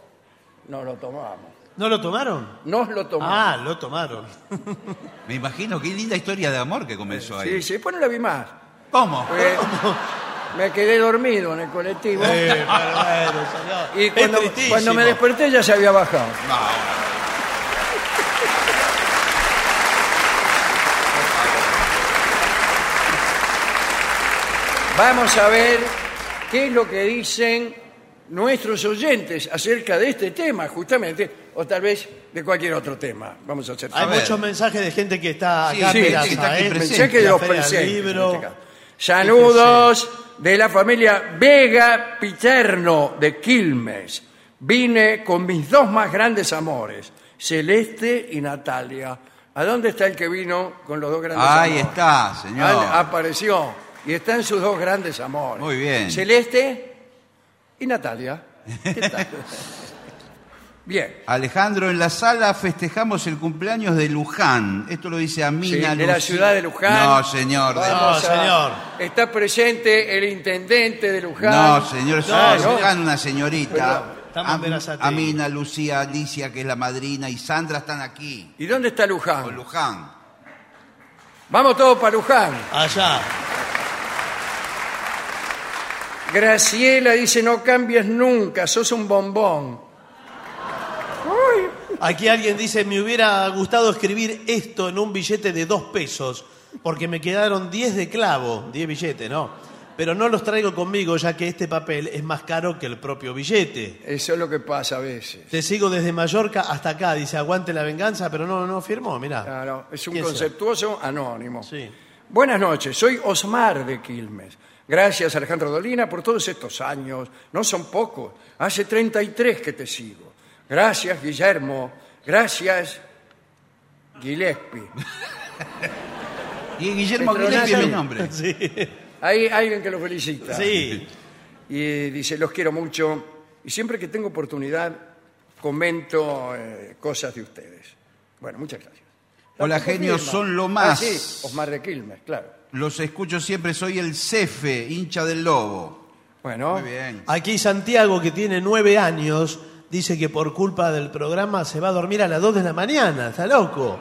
nos lo tomamos. ¿No lo tomaron? Nos lo tomamos. Ah, lo tomaron. Me imagino qué linda historia de amor que comenzó ahí. sí, sí, después no la vi más. ¿Cómo? Pues, me quedé dormido en el colectivo. Eh, pero bueno, señor. y Es cuando, tristísimo. cuando me desperté ya se había bajado. No. Vamos a ver qué es lo que dicen nuestros oyentes acerca de este tema, justamente, o tal vez de cualquier otro tema. Vamos a hacer Hay muchos mensajes de gente que está Sí, acá sí, sí, está aquí ¿eh? presente. Mensaje de los presentes. Libro. este. Saludos de la familia Vega Piterno de Quilmes. Vine con mis dos más grandes amores, Celeste y Natalia. ¿A dónde está el que vino con los dos grandes Ahí amores? está, señor. Al- apareció. Y están sus dos grandes amores. Muy bien. Celeste y Natalia. ¿Qué tal? (laughs) Bien. Alejandro, en la sala festejamos el cumpleaños de Luján. Esto lo dice Amina Sí, de la Lucía. ciudad de Luján. No, señor. de- Vamos No, a- señor. Está presente el intendente de Luján. No, señor, es No, no. Luján, una señorita. Estamos en Berazategui. Amina, Lucía, Alicia, que es la madrina, y Sandra están aquí. ¿Y dónde está Con Luján? Luján. Vamos todos para Luján. Allá. Graciela dice, no cambies nunca, sos un bombón. Aquí alguien dice, me hubiera gustado escribir esto en un billete de dos pesos, porque me quedaron 10 de clavo, 10 billetes, ¿no? Pero no los traigo conmigo, ya que este papel es más caro que el propio billete. Eso es lo que pasa a veces. Te sigo desde Mallorca hasta acá, dice, aguante la venganza, pero no, no firmó, mirá. Claro, es un conceptuoso anónimo. Sí. Buenas noches, soy Osmar de Quilmes. Gracias, Alejandro Dolina, por todos estos años. No son pocos. Hace 33 que te sigo. Gracias, Guillermo. Gracias, Gillespie. Y Guillermo Petronati. Gillespie es mi nombre. (laughs) Sí. Hay alguien que lo felicita. sí. Y dice, los quiero mucho. Y siempre que tengo oportunidad, comento eh, cosas de ustedes. Bueno, muchas gracias. Hola, Tampoco genios, firma. son lo Ah, más. sí, Osmar de Quilmes, claro. Los escucho siempre, soy el Cefe, hincha del Lobo. Bueno, Muy bien. Aquí Santiago, que tiene nueve años, dice que por culpa del programa se va a dormir a las 2 de la mañana. ¿Está loco?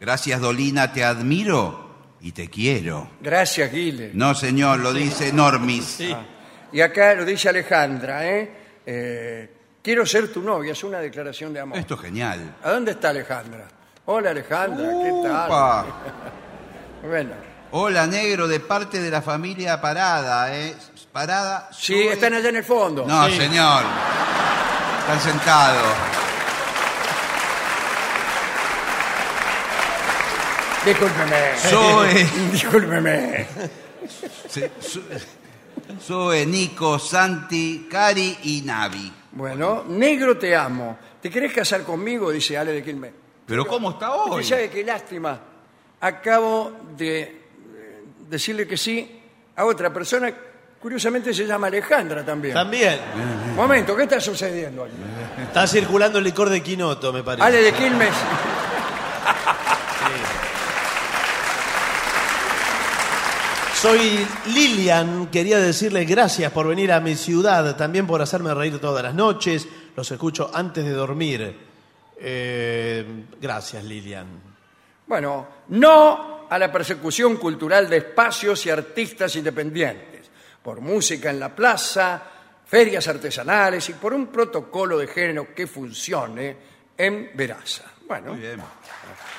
Gracias, Dolina, te admiro y te quiero. gracias, Guile. No, señor, lo dice Normis. Y acá lo dice Alejandra, ¿eh? Eh, Quiero ser tu novia, es una declaración de amor. Esto es genial. ¿A dónde está Alejandra? Hola, Alejandra, ¿qué tal? (laughs) Bueno, Hola, negro, de parte de la familia Parada, ¿eh? Parada. sí, están allá en el fondo. No, señor. Están sentados. Discúlpeme. Zoe. (laughs) Discúlpeme. Se- Nico, Santi, Cari y Navi. Bueno, negro te amo. ¿Te querés casar conmigo? Dice Ale de Quilmes. Pero ¿cómo está hoy? Usted sabe qué lástima. Acabo de eh, decirle que sí a otra persona. Curiosamente se llama Alejandra también. También. Momento, ¿qué está sucediendo aquí? Está circulando el licor de Quinoto, me parece. Ale de Quilmes. Soy Lilian, quería decirle gracias por venir a mi ciudad, también por hacerme reír todas las noches, los escucho antes de dormir. Eh, gracias, Lilian. Bueno, no a la persecución cultural de espacios y artistas independientes, por música en la plaza, ferias artesanales y por un protocolo de género que funcione en Veraza. Bueno, Muy bien.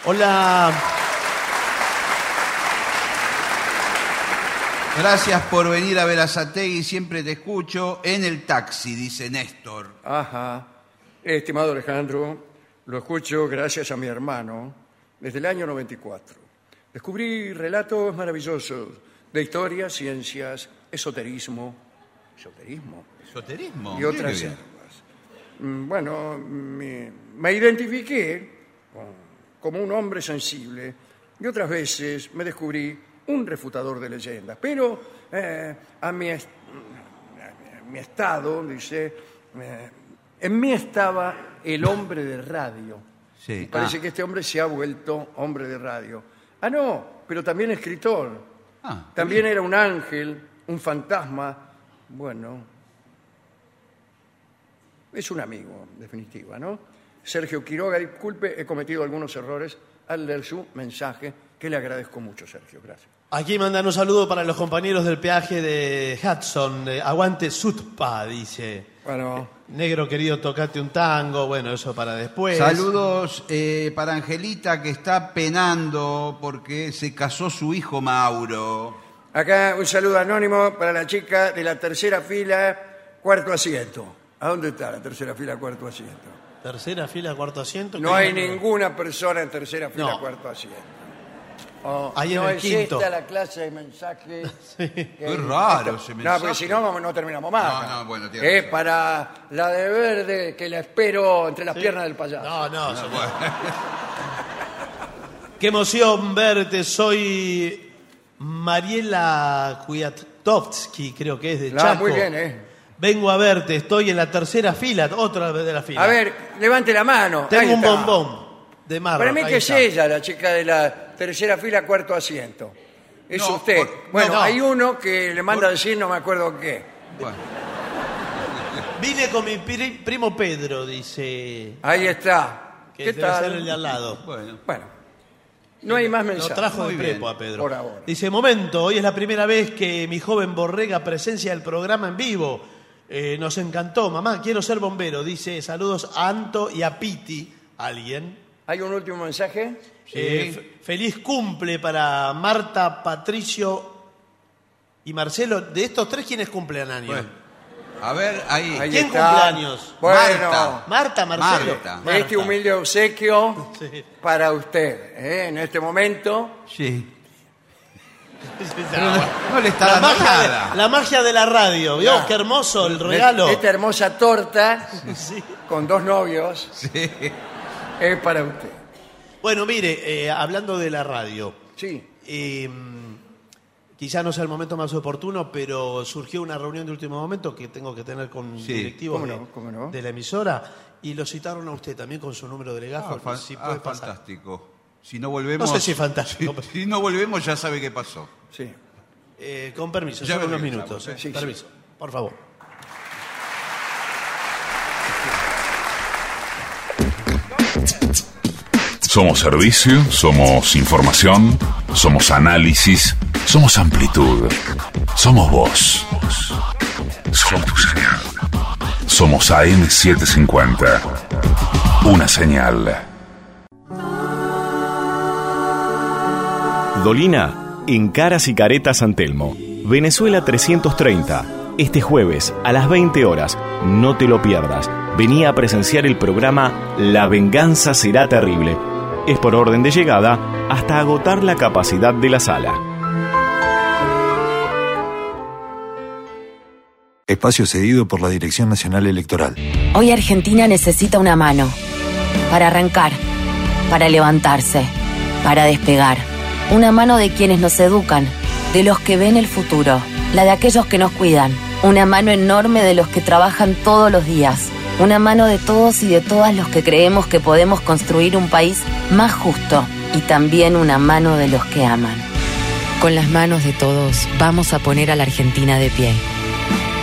Hola, Gracias por venir a Verazategui, siempre te escucho en el taxi, dice Néstor. ajá. Estimado Alejandro, lo escucho gracias a mi hermano desde el año 94. Descubrí relatos maravillosos de historias, ciencias, esoterismo, esoterismo, Esoterismo. y otras Mire bien. hierbas. Mm, Bueno, me, me identifiqué con- como un hombre sensible y otras veces me descubrí un refutador de leyendas. Pero eh, a, mi, est- a mi estado, dice, eh, en mí estaba el hombre de radio. Sí. Y Parece Ah. que este hombre se ha vuelto hombre de radio. Ah, no, pero también escritor. Ah, También era un ángel, un fantasma. Bueno, es un amigo, en definitiva, ¿no? Sergio Quiroga, disculpe, he cometido algunos errores al leer su mensaje, que le agradezco mucho, Sergio. Gracias. aquí mandan un saludo para los compañeros del peaje de Hudson. aguante Sutpa, dice. Bueno, Negro querido, tocate un tango. Bueno, eso para después. Saludos eh, para Angelita que está penando porque se casó su hijo Mauro. Acá un saludo anónimo para la chica de la tercera fila, cuarto asiento. ¿A dónde está la tercera fila, cuarto asiento? Tercera fila, cuarto asiento. No ¿qué hay número? ninguna persona en tercera fila, No. cuarto asiento. Oh, Ahí en no el es quinto. esta la clase de mensaje. (laughs) Qué raro ese No, mensaje. porque si no, vamos- no terminamos más. No, no, bueno, tiene Es razón. para la de verde que la espero entre las piernas del payaso. No, no. señor. (laughs) Qué emoción verte. Soy Mariela Kwiatkowski, creo que es de Ah, Chaco. muy bien, ¿eh? Vengo a verte. Estoy en la tercera fila, otra vez de la fila. A ver, levante la mano. Tengo un está. bombón de mar. Para mí que es ella, la chica de la tercera fila, cuarto asiento. Es No, usted. por- bueno, no. hay uno que le manda a decir, no me acuerdo qué. Bueno, Vine con mi pri- primo Pedro, dice. Ahí está. Que ¿Qué debe ser el de al lado. bueno. Bueno, No hay más Lo mensajes. trajo de Muy bien. prepo a Pedro. Por ahora. Dice, momento, hoy es la primera vez que mi joven Borrega presencia el programa en vivo. Eh, nos encantó, mamá, quiero ser bombero. Dice, saludos a Anto y a Piti, alguien. ¿Hay un último mensaje? Eh, fe- feliz cumple para Marta, Patricio y Marcelo. De estos tres, ¿quiénes cumplen? Bueno, a ver, ahí. Ahí ¿Quién está. cumple años? Bueno, Marta. Marta, Marcelo. Marta. este humilde obsequio Sí. para usted. ¿eh? En este momento, Sí. No, No le está la, dando magia de, nada. la magia de la radio. ¿Vio? Qué hermoso el regalo. esta hermosa torta Sí. (laughs) con dos novios es para usted. Bueno, mire, eh, hablando de la radio, Sí. eh, quizá no sea el momento más oportuno, pero surgió una reunión de último momento que tengo que tener con Sí. directivos ¿Cómo de, no? ¿Cómo no? de la emisora y lo citaron a usted también con su número de legajo. Ah, si ah, fantástico. Si no volvemos. No sé si fantástico, Si, si no volvemos, ya sabe qué pasó. Sí. Eh, con permiso, Ya solo unos minutos. ¿eh? sí. permiso, por favor. Somos servicio, somos información, somos análisis, somos amplitud, somos voz. Somos tu señal. Somos AM750. Una señal. Dolina, en Caras y Caretas San Telmo. Venezuela 330. Este jueves a las 20 horas. No te lo pierdas. Venía a presenciar el programa La venganza será terrible. Es por orden de llegada hasta agotar la capacidad de la sala. Espacio cedido por la Dirección Nacional Electoral. Hoy Argentina necesita una mano para arrancar, para levantarse, para despegar. Una mano de quienes nos educan, de los que ven el futuro, la de aquellos que nos cuidan. Una mano enorme de los que trabajan todos los días. Una mano de todos y de todas los que creemos que podemos construir un país más justo. Y también una mano de los que aman. Con las manos de todos vamos a poner a la Argentina de pie.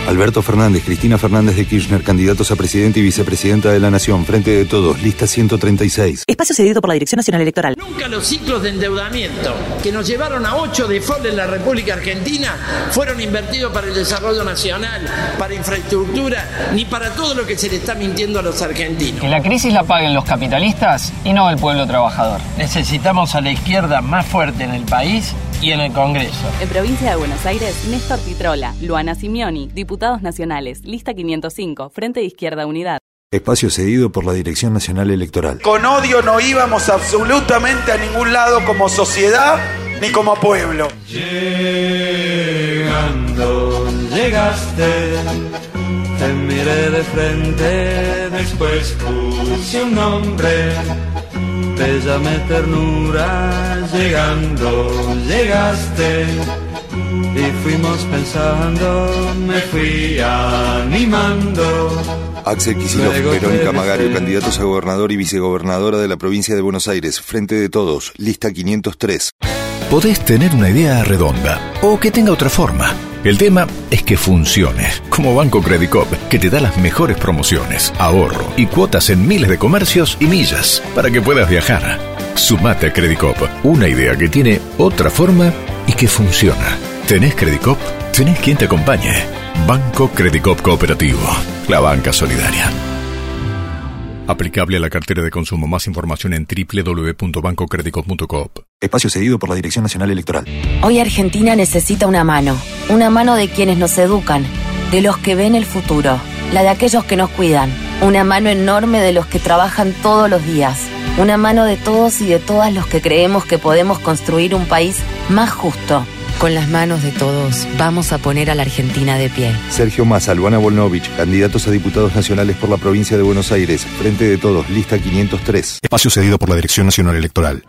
Alberto Fernández, Cristina Fernández de Kirchner, candidatos a presidente y vicepresidenta de la Nación, Frente de Todos, lista 136. Espacio cedido por la Dirección Nacional Electoral. Nunca los ciclos de endeudamiento que nos llevaron a ocho default en la República Argentina fueron invertidos para el desarrollo nacional, para infraestructura, ni para todo lo que se le está mintiendo a los argentinos. Que la crisis la paguen los capitalistas y no el pueblo trabajador. Necesitamos a la izquierda más fuerte en el país y en el Congreso. En provincia de Buenos Aires, Néstor Pitrola, Luana Simioni, diputados nacionales, lista 505, Frente de Izquierda Unidad. Espacio cedido por la Dirección Nacional Electoral. Con odio no íbamos absolutamente a ningún lado como sociedad ni como pueblo. Llegando, llegaste, te miré de frente, después puse un nombre, te llamé ternura, llegando, llegaste, y fuimos pensando, me fui animando. Axel Kicillof, Verónica Magario, candidatos a gobernador y vicegobernadora de la provincia de Buenos Aires, Frente de Todos, lista 503. Podés tener una idea redonda o que tenga otra forma. El tema es que funcione, como Banco Credicop, que te da las mejores promociones, ahorro y cuotas en miles de comercios y millas para que puedas viajar. Sumate a Credicop, una idea que tiene otra forma y que funciona. ¿Tenés Credicop? Tenés quien te acompañe. Banco Credicop Cooperativo, la banca solidaria. Aplicable a la cartera de consumo. Más información en www.bancocredicop.coop. Espacio cedido por la Dirección Nacional Electoral. Hoy Argentina necesita una mano, una mano de quienes nos educan, de los que ven el futuro, la de aquellos que nos cuidan, una mano enorme de los que trabajan todos los días, una mano de todos y de todas los que creemos que podemos construir un país más justo. Con las manos de todos vamos a poner a la Argentina de pie. Sergio Massa, Luana Volnovich, candidatos a diputados nacionales por la provincia de Buenos Aires, Frente de Todos, lista 503. Espacio cedido por la Dirección Nacional Electoral.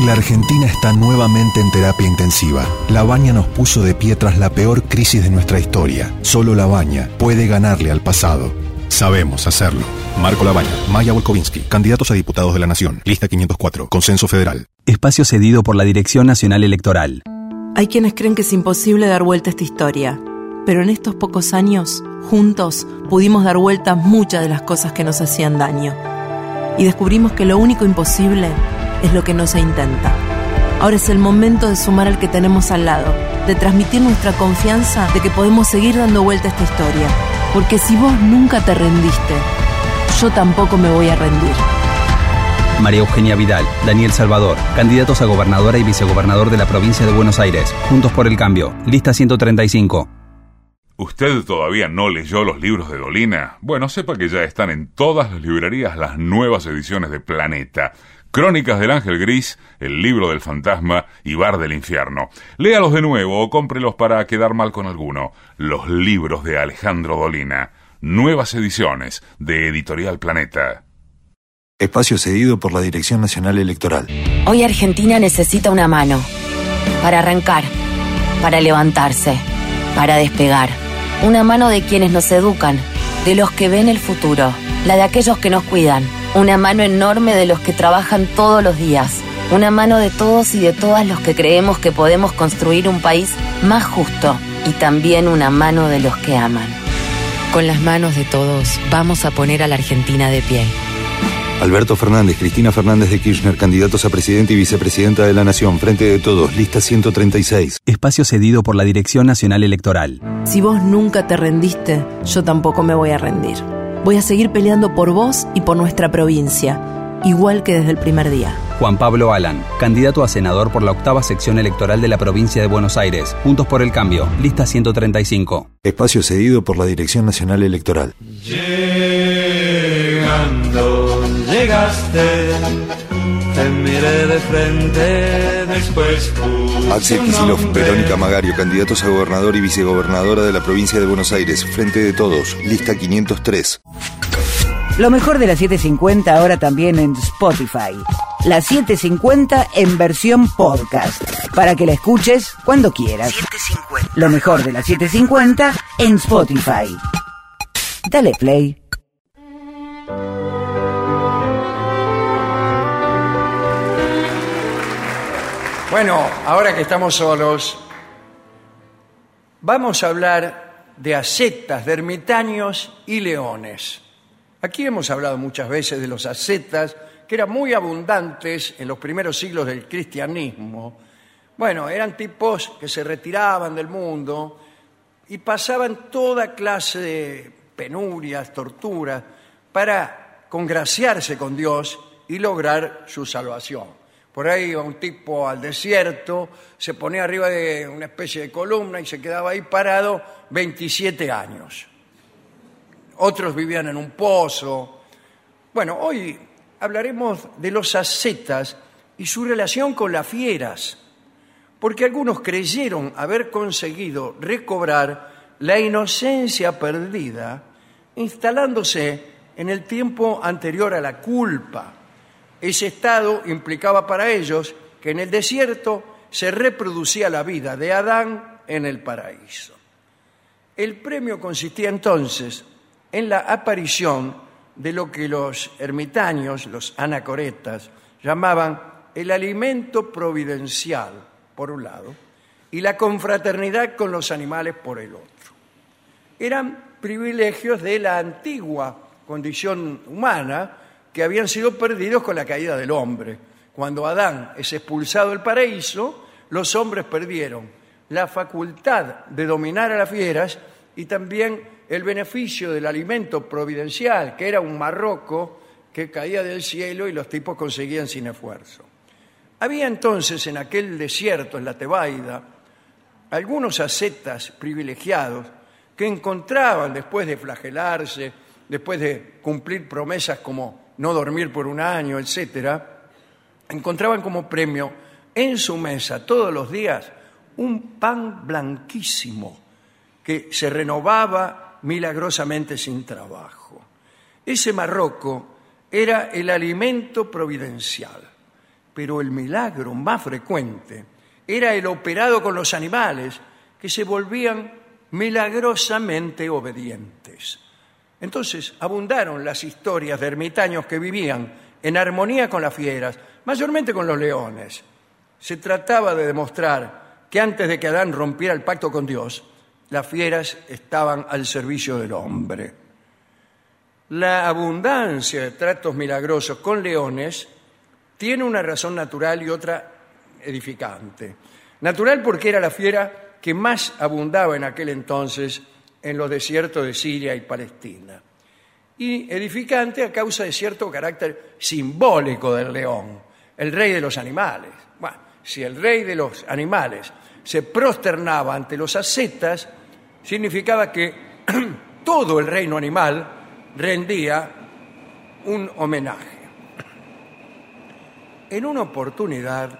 La Argentina está nuevamente en terapia intensiva. La baña nos puso de pie tras la peor crisis de nuestra historia. Solo la baña puede ganarle al pasado. Sabemos hacerlo. Marco Labaña, Maya Volkovinsky, candidatos a diputados de la Nación, lista 504, Consenso Federal. Espacio cedido por la Dirección Nacional Electoral. Hay quienes creen que es imposible dar vuelta a esta historia, pero en estos pocos años, juntos, pudimos dar vuelta a muchas de las cosas que nos hacían daño. Y descubrimos que lo único imposible es lo que no se intenta. Ahora es el momento de sumar al que tenemos al lado, de transmitir nuestra confianza de que podemos seguir dando vuelta a esta historia. Porque si vos nunca te rendiste, yo tampoco me voy a rendir. María Eugenia Vidal, Daniel Salvador, candidatos a gobernadora y vicegobernador de la provincia de Buenos Aires. Juntos por el cambio. Lista 135. ¿Usted todavía no leyó los libros de Dolina? Bueno, sepa que ya están en todas las librerías las nuevas ediciones de Planeta. Crónicas del Ángel Gris, El libro del fantasma y Bar del infierno. Léalos de nuevo o cómprelos para quedar mal con alguno. Los libros de Alejandro Dolina. Nuevas ediciones de Editorial Planeta. Espacio cedido por la Dirección Nacional Electoral. Hoy Argentina necesita una mano para arrancar, para levantarse, para despegar. Una mano de quienes nos educan, de los que ven el futuro, la de aquellos que nos cuidan. Una mano enorme de los que trabajan todos los días. Una mano de todos y de todas los que creemos que podemos construir un país más justo. Y también una mano de los que aman. Con las manos de todos vamos a poner a la Argentina de pie. Alberto Fernández, Cristina Fernández de Kirchner, candidatos a presidente y vicepresidenta de la Nación, Frente de Todos, lista 136. Espacio cedido por la Dirección Nacional Electoral. Si vos nunca te rendiste, yo tampoco me voy a rendir. Voy a seguir peleando por vos y por nuestra provincia, igual que desde el primer día. Juan Pablo Alan, candidato a senador por la octava sección electoral de la provincia de Buenos Aires. Juntos por el cambio. Lista 135. Espacio cedido por la Dirección Nacional Electoral. Llegando, llegaste, te miré de frente, después Axel Kicillof. Verónica Magario, candidatos a gobernador y vicegobernadora de la provincia de Buenos Aires, Frente de Todos, lista 503. Lo mejor de la 750 ahora también en Spotify. La 750 en versión podcast. Para que la escuches cuando quieras. Lo mejor de la 750 en Spotify. Dale play. Bueno, ahora que estamos solos, vamos a hablar de ascetas, de ermitaños y leones. Aquí hemos hablado muchas veces de los ascetas, que eran muy abundantes en los primeros siglos del cristianismo. Bueno, eran tipos que se retiraban del mundo y pasaban toda clase de penurias, torturas, para congraciarse con Dios y lograr su salvación. Por ahí iba un tipo al desierto, se ponía arriba de una especie de columna y se quedaba ahí parado 27 años. Otros vivían en un pozo. Bueno, hoy hablaremos de los ascetas y su relación con las fieras, porque algunos creyeron haber conseguido recobrar la inocencia perdida instalándose en el tiempo anterior a la culpa. Ese estado implicaba para ellos que en el desierto se reproducía la vida de Adán en el paraíso. El premio consistía entonces en la aparición de lo que los ermitaños, los anacoretas, llamaban el alimento providencial, por un lado, y la confraternidad con los animales por el otro. Eran privilegios de la antigua condición humana que habían sido perdidos con la caída del hombre. Cuando Adán es expulsado del paraíso, los hombres perdieron la facultad de dominar a las fieras y también el beneficio del alimento providencial, que era un marroco que caía del cielo y los tipos conseguían sin esfuerzo. Había entonces en aquel desierto, en la Tebaida, algunos ascetas privilegiados que encontraban después de flagelarse, después de cumplir promesas como no dormir por un año, etcétera, encontraban como premio en su mesa todos los días un pan blanquísimo que se renovaba milagrosamente sin trabajo. Ese marroco era el alimento providencial, pero el milagro más frecuente era el operado con los animales que se volvían milagrosamente obedientes. Entonces abundaron las historias de ermitaños que vivían en armonía con las fieras, mayormente con los leones. Se trataba de demostrar que antes de que Adán rompiera el pacto con Dios, las fieras estaban al servicio del hombre. La abundancia de tratos milagrosos con leones tiene una razón natural y otra edificante. Natural porque era la fiera que más abundaba en aquel entonces en los desiertos de Siria y Palestina. Y edificante a causa de cierto carácter simbólico del león, el rey de los animales. Bueno, si el rey de los animales se prosternaba ante los ascetas, significaba que (clears throat) todo el reino animal rendía un homenaje. En una oportunidad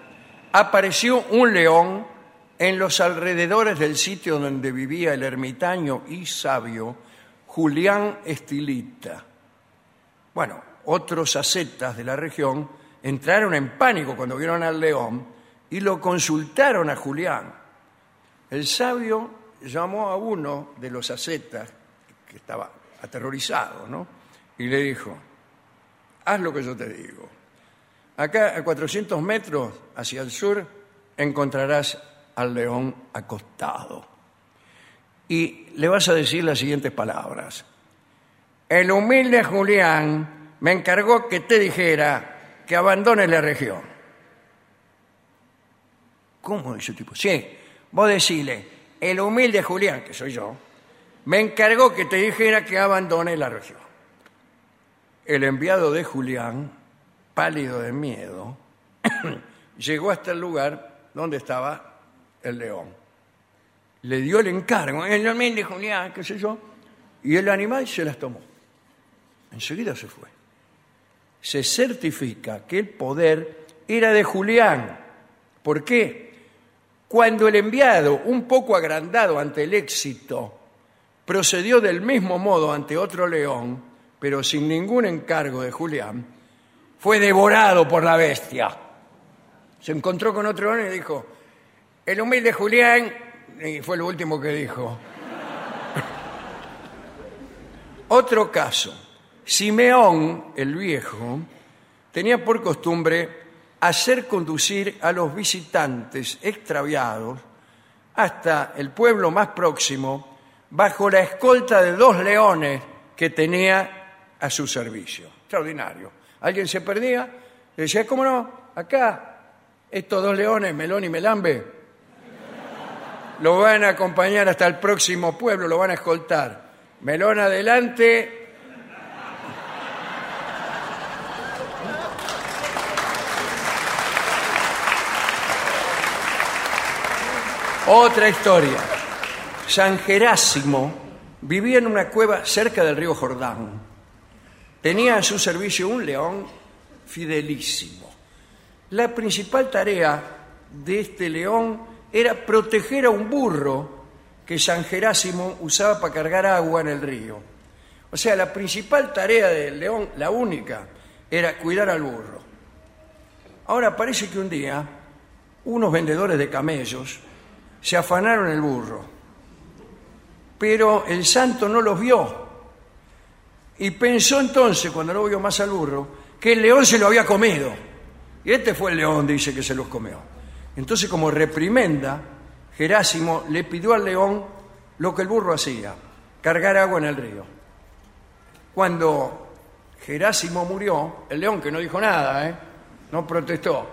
apareció un león en los alrededores del sitio donde vivía el ermitaño y sabio Julián Estilita. Bueno, otros ascetas de la región entraron en pánico cuando vieron al león y lo consultaron a Julián. El sabio llamó a uno de los ascetas, que estaba aterrorizado, ¿no? Y le dijo, haz lo que yo te digo. Acá a 400 metros hacia el sur encontrarás al león acostado. Y le vas a decir las siguientes palabras. El humilde Julián me encargó que te dijera que abandones la región. ¿Cómo dice tipo? Sí, vos decile, el humilde Julián, que soy yo, me encargó que te dijera que abandones la región. El enviado de Julián, pálido de miedo, (clears throat) llegó hasta el lugar donde estaba el león. Le dio el encargo, el humilde Julián, qué sé yo, y el animal se las tomó. Enseguida se fue. Se certifica que el poder era de Julián. ¿Por qué? Cuando el enviado, un poco agrandado ante el éxito, procedió del mismo modo ante otro león, pero sin ningún encargo de Julián, fue devorado por la bestia. Se encontró con otro león y dijo, el humilde Julián, y fue lo último que dijo. Otro caso, Simeón, el viejo, tenía por costumbre hacer conducir a los visitantes extraviados hasta el pueblo más próximo bajo la escolta de dos leones que tenía a su servicio. Extraordinario. Alguien se perdía, le decía, ¿cómo no? Acá, estos dos leones, Melón y Melambe, lo van a acompañar hasta el próximo pueblo, lo van a escoltar. Melón adelante, Otra historia. San Gerásimo vivía en una cueva cerca del río Jordán. Tenía a su servicio un león fidelísimo. La principal tarea de este león era proteger a un burro que San Gerásimo usaba para cargar agua en el río. O sea, la principal tarea del león, la única, era cuidar al burro. Ahora parece que un día unos vendedores de camellos se afanaron el burro, pero el santo no los vio. Y pensó entonces, cuando no vio más al burro, que el león se lo había comido. Y este fue el león, dice, que se los comió. Entonces, como reprimenda, Gerásimo le pidió al león lo que el burro hacía, cargar agua en el río. Cuando Gerásimo murió, el león, que no dijo nada, ¿eh? no protestó,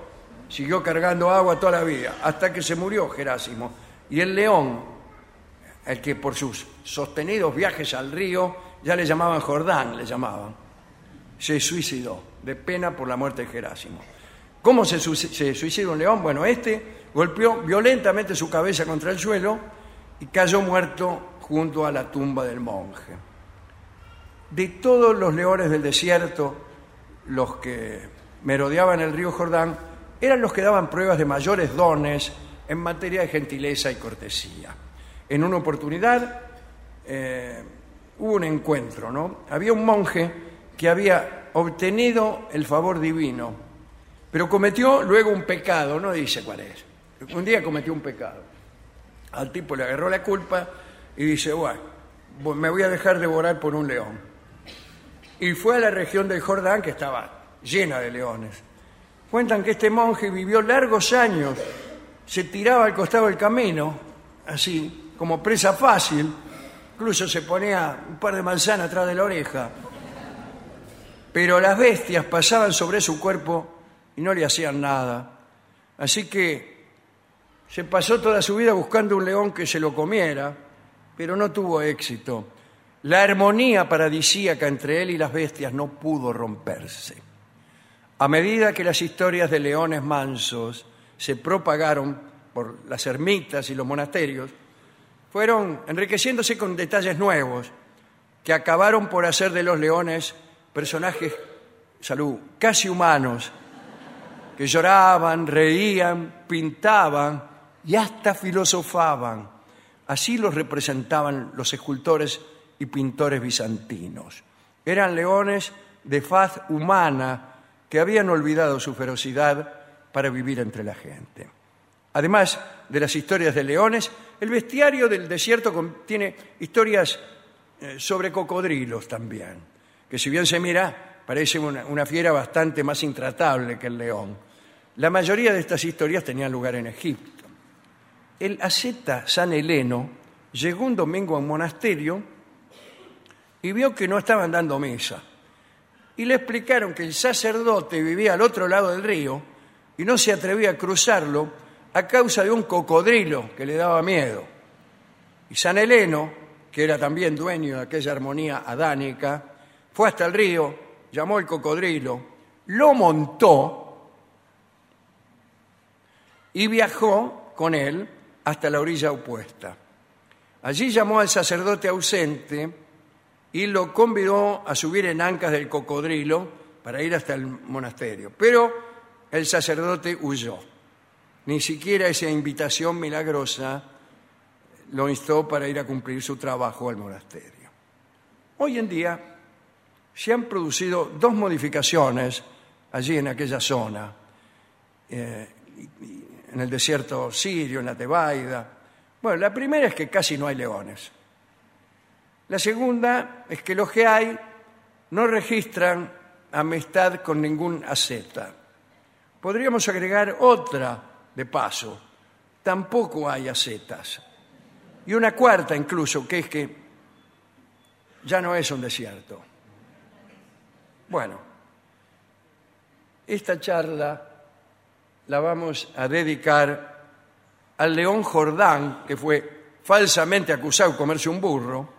siguió cargando agua toda la vida, hasta que se murió Gerásimo. Y el león, el que por sus sostenidos viajes al río, ya le llamaban Jordán, le llamaban, se suicidó de pena por la muerte de Gerásimo. ¿Cómo se, se suicida un león? Bueno, este golpeó violentamente su cabeza contra el suelo y cayó muerto junto a la tumba del monje. De todos los leones del desierto, los que merodeaban el río Jordán, eran los que daban pruebas de mayores dones en materia de gentileza y cortesía. En una oportunidad eh, hubo un encuentro, ¿no? Había un monje que había obtenido el favor divino, pero cometió luego un pecado, no dice cuál es. Un día cometió un pecado. Al tipo le agarró la culpa y dice, bueno, me voy a dejar devorar por un león. Y fue a la región del Jordán que estaba llena de leones. Cuentan que este monje vivió largos años, se tiraba al costado del camino, así, como presa fácil, incluso se ponía un par de manzanas atrás de la oreja. Pero las bestias pasaban sobre su cuerpo y no le hacían nada. Así que se pasó toda su vida buscando un león que se lo comiera, pero no tuvo éxito. La armonía paradisíaca entre él y las bestias no pudo romperse. A medida que las historias de leones mansos se propagaron por las ermitas y los monasterios, fueron enriqueciéndose con detalles nuevos que acabaron por hacer de los leones personajes, salud, casi humanos, que lloraban, reían, pintaban y hasta filosofaban. Así los representaban los escultores y pintores bizantinos. Eran leones de faz humana que habían olvidado su ferocidad para vivir entre la gente. Además de las historias de leones, el bestiario del desierto contiene historias eh, sobre cocodrilos también, que si bien se mira, parece una, una fiera bastante más intratable que el león. La mayoría de estas historias tenían lugar en Egipto. El asceta San Heleno llegó un domingo a un monasterio y vio que no estaban dando misa. Y le explicaron que el sacerdote vivía al otro lado del río y no se atrevía a cruzarlo a causa de un cocodrilo que le daba miedo. Y San Heleno, que era también dueño de aquella armonía adánica, fue hasta el río, llamó al cocodrilo, lo montó y viajó con él hasta la orilla opuesta. Allí llamó al sacerdote ausente y lo convidó a subir en ancas del cocodrilo para ir hasta el monasterio. Pero el sacerdote huyó. Ni siquiera esa invitación milagrosa lo instó para ir a cumplir su trabajo al monasterio. Hoy en día se han producido dos modificaciones allí en aquella zona, eh, en el desierto sirio, en la Tebaida. Bueno, la primera es que casi no hay leones. La segunda es que los que hay no registran amistad con ningún asceta. Podríamos agregar otra de paso. Tampoco hay ascetas. Y una cuarta incluso, que es que ya no es un desierto. Bueno, esta charla la vamos a dedicar al león Jordán, que fue falsamente acusado de comerse un burro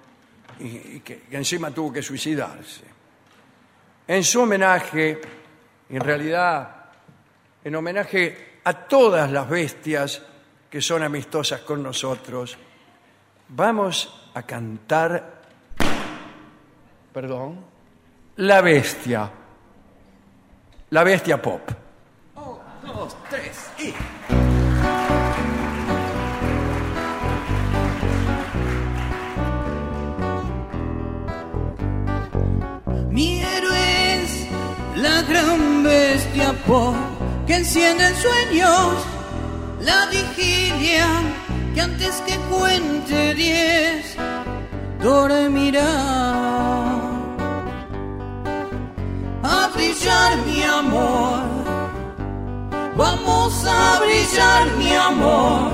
y, que, encima tuvo que suicidarse. En su homenaje, en realidad, en homenaje a todas las bestias que son amistosas con nosotros, vamos a cantar, perdón, La Bestia, la Bestia Pop. Dos, tres y. Mi héroe es la gran bestia po que enciende sueños, la vigilia que antes que cuente diez dormirá. A brillar mi amor, vamos a brillar mi amor,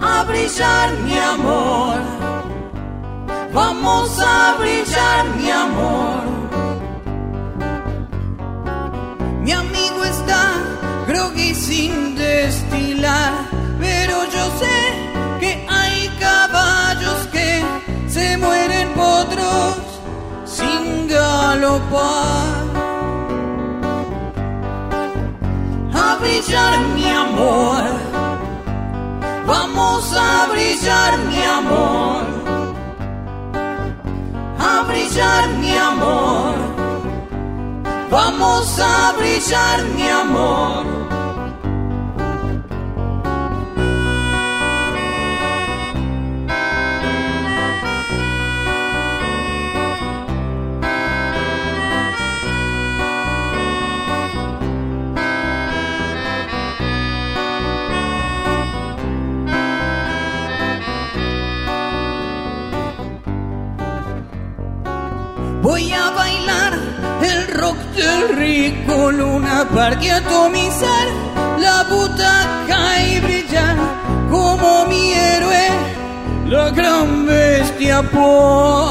a brillar mi amor. Vamos a brillar, mi amor. Mi amigo está groggy sin destilar, pero yo sé que hay caballos que se mueren potros sin galopar. A brillar, mi amor. Vamos a brillar, mi amor a brillar mi amor. Vamos a brillar mi amor. Que atomizar la butaca y brillar como mi héroe, la gran bestia Po.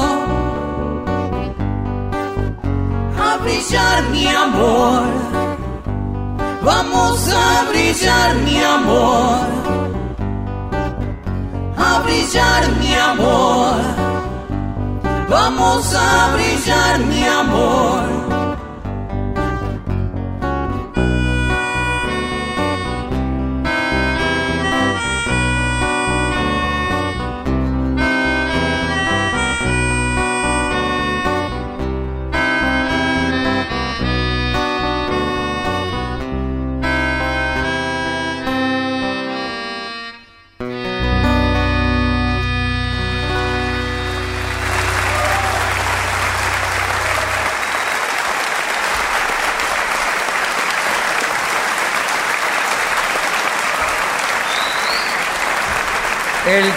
a brillar mi amor. Vamos a brillar mi amor. A brillar mi amor. Vamos a brillar mi amor.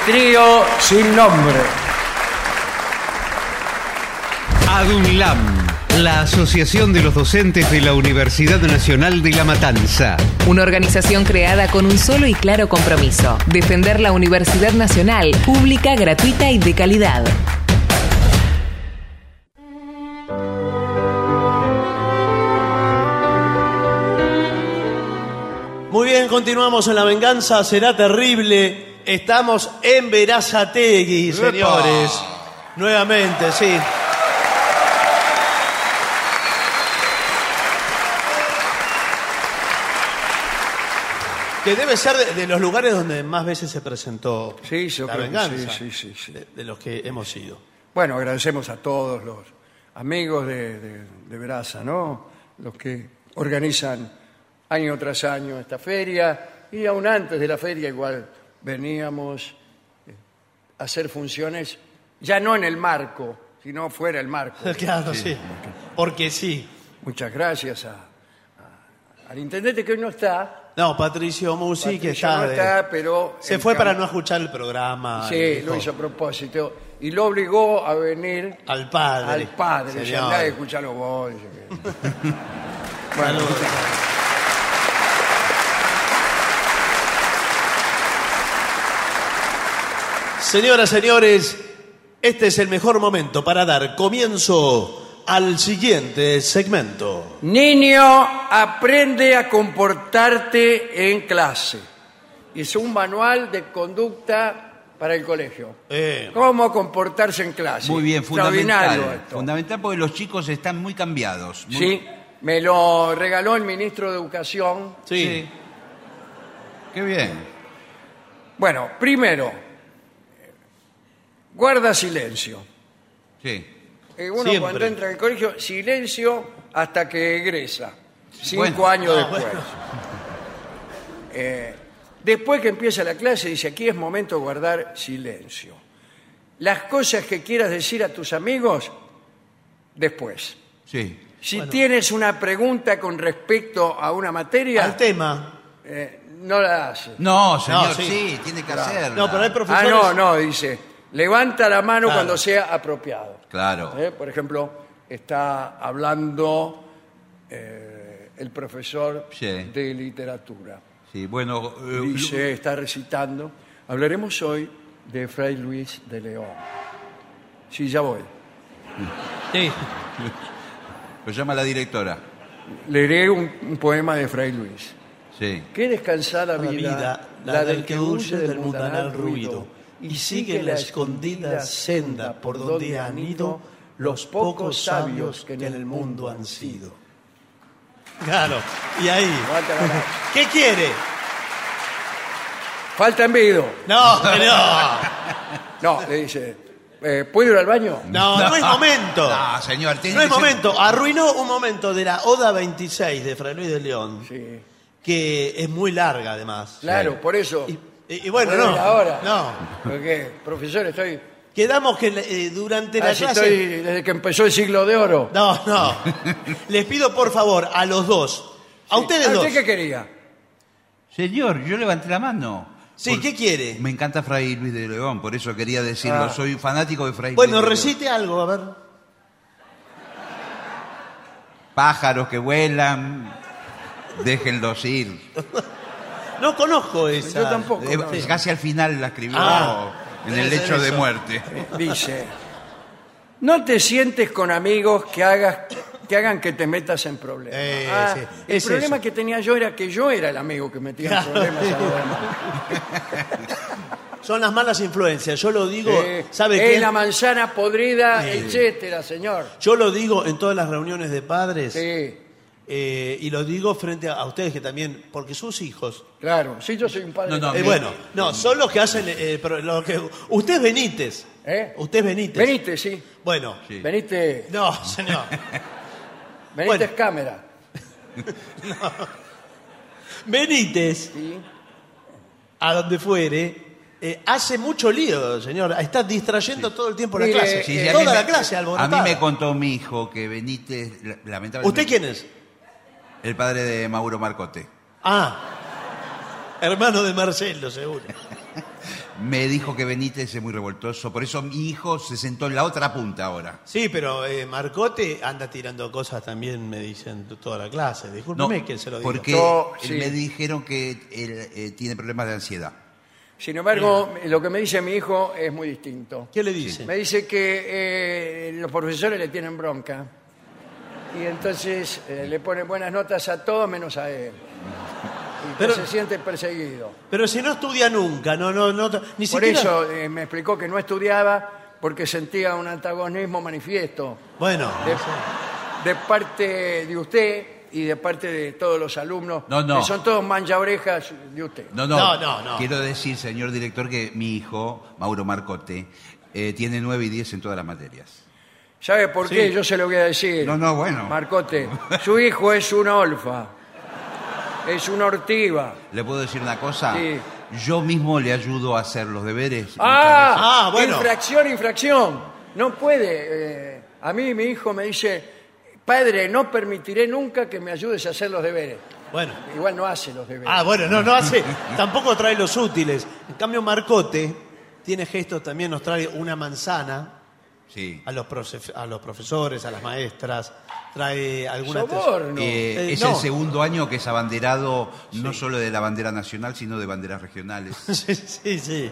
Trío sin nombre. ADUNLAM, la Asociación de los Docentes de la Universidad Nacional de La Matanza. Una organización creada con un solo y claro compromiso, defender la Universidad Nacional, pública, gratuita y de calidad. Muy bien, continuamos en La Venganza Será Terrible. Estamos en Verazategui, señores. Nuevamente, sí. Que debe ser de, de los lugares donde más veces se presentó Sí, yo La creo que Venganza. sí, sí, sí, sí. De, de los que hemos ido. Bueno, agradecemos a todos los amigos de, de, de Veraza, ¿no? Los que organizan año tras año esta feria y aún antes de la feria igual veníamos eh, a hacer funciones ya no en el marco, sino fuera del marco. (laughs) Claro, sí. Porque sí. Muchas gracias a- a- al intendente que hoy no está. No, Patricio Musi, que está, no de- está, pero Se el fue cam- para no escuchar el programa. y Sí, lo hizo a propósito. Y lo obligó a venir Al padre. al padre. Señor. Andá a escucharlo vos. que- Señoras, señores, este es el mejor momento para dar comienzo al siguiente segmento. Niño, aprende a comportarte en clase. Es un manual de conducta para el colegio. Eh, ¿Cómo comportarse en clase? Muy bien, Extraordinario fundamental. esto. Fundamental porque los chicos están muy cambiados. Muy- Sí, me lo regaló el ministro de Educación. sí. Qué bien. Bueno, primero, guarda silencio. Sí. Eh, uno Siempre. cuando entra en el colegio, silencio hasta que egresa. Cinco Bueno. años Ah, después. (laughs) Eh, después que empieza la clase, dice, aquí es momento de guardar silencio. Las cosas que quieras decir a tus amigos, después. Sí. Si tienes una pregunta con respecto a una materia, Al tema. eh, no la haces. No, señor, No, sí. sí. tiene que Claro. hacerla. No, pero hay Ah, profesores. no, no, dice, levanta la mano Claro. cuando sea apropiado. Claro. ¿Eh? Por ejemplo, está hablando eh, el profesor Sí. de literatura. Sí, bueno. eh, Dice, está recitando. Hablaremos hoy de Fray Luis de León. Sí, ya voy. Sí. (laughs) Lo llama la directora. Leeré un, un poema de Fray Luis. Sí. Qué descansada La vida, vida, la del que huye del mundanal ruido y sigue la escondida senda por donde han ido los pocos sabios que en el mundo han sido. Claro, y ahí. ¿Qué quiere? Falta envido. No, no. (laughs) No, le dice, eh, ¿puedo ir al baño? No, no es momento. No, señor, tiene No es que ser- momento. Arruinó un momento de la Oda 26 de Fray Luis de León, Sí. que es muy larga además. Claro, por eso. Y, y- y bueno, ¿Puedo no. ahora? No. Porque, profesor, estoy... Quedamos que eh, durante la Ah, si clase. estoy desde que empezó el siglo de oro. No, no. Les pido por favor a los dos. A ustedes ¿A dos. usted qué quería? Señor, yo levanté la mano. Sí, ¿qué quiere? Me encanta Fray Luis de León, por eso quería decirlo. Ah. Soy fanático de Fray Bueno, Luis de recite algo, a ver. León. Pájaros que vuelan, déjenlos ir. (laughs) No conozco esa. Yo tampoco. Eh, no. Casi al final la escribió Ah, en el debe ser lecho de eso. muerte. Dice, no te sientes con amigos que hagas que hagan que te metas en problemas. Eh, Ah, sí, el es problema eso. que tenía yo era que yo era el amigo que metía en problemas a los demás. (laughs) Son las malas influencias. Yo lo digo, Eh, ¿sabe es qué? la manzana podrida, etcétera, señor. Yo lo digo en todas las reuniones de padres. Sí. Eh, y lo digo frente a, a ustedes que también, porque sus hijos. Claro, sí, yo soy un padre. Eh, también. bueno, no, son los que hacen. eh, pero lo que, usted es Benítez. ¿Eh? Usted es Benítez. Benítez, sí. Bueno. Benítez. No, señor. (laughs) Benítez cámara. (laughs) Benítez, a donde fuere, eh, hace mucho lío, señor. Está distrayendo todo el tiempo la Mire, clase. Sí, sí, a Toda mí me- la clase A alborotada. mí me contó mi hijo que Benítez, la- lamentablemente... ¿Usted quién es? El padre de Mauro Marcote. Ah, hermano de Marcelo, seguro. (laughs) Me dijo que Benítez es muy revoltoso, por eso mi hijo se sentó en la otra punta ahora. Sí, pero eh, Marcote anda tirando cosas también, me dicen toda la clase. Discúlpeme que se lo diga. porque No, sí. me dijeron que él eh, tiene problemas de ansiedad. Sin embargo, lo que me dice mi hijo es muy distinto. ¿Qué le dice? Me dice que eh, los profesores le tienen bronca. Y entonces eh, le ponen buenas notas a todos menos a él. Y Pero- se siente perseguido. Pero si no estudia nunca, no, no, no, ni Por siquiera. eso eh, me explicó que no estudiaba porque sentía un antagonismo manifiesto Bueno, de, de parte de usted y de parte de todos los alumnos, No, no. que son todos mancha orejas de usted. No, no, No, no, no. Quiero decir, señor director, que mi hijo, Mauro Marcote, eh, tiene 9 y 10 en todas las materias. ¿Sabe por Sí. qué? Yo se lo voy a decir. No, no, bueno. Marcote, su hijo es un olfa. Es una ortiva. ¿Le puedo decir una cosa? Sí. Yo mismo le ayudo a hacer los deberes. ¡Ah! Ah, bueno. Infracción, infracción. No puede. eh, a mí mi hijo me dice, padre, no permitiré nunca que me ayudes a hacer los deberes. bueno. Igual no hace los deberes. Ah, bueno, no, no hace. Tampoco trae los útiles. En cambio, Marcote tiene gestos también, nos trae una manzana Sí. a los, a los profesores, a las maestras, trae alguna. Soborno. Eh, Eh, es no. el segundo año que es abanderado no solo de la bandera nacional, sino de banderas regionales. Sí, sí, sí.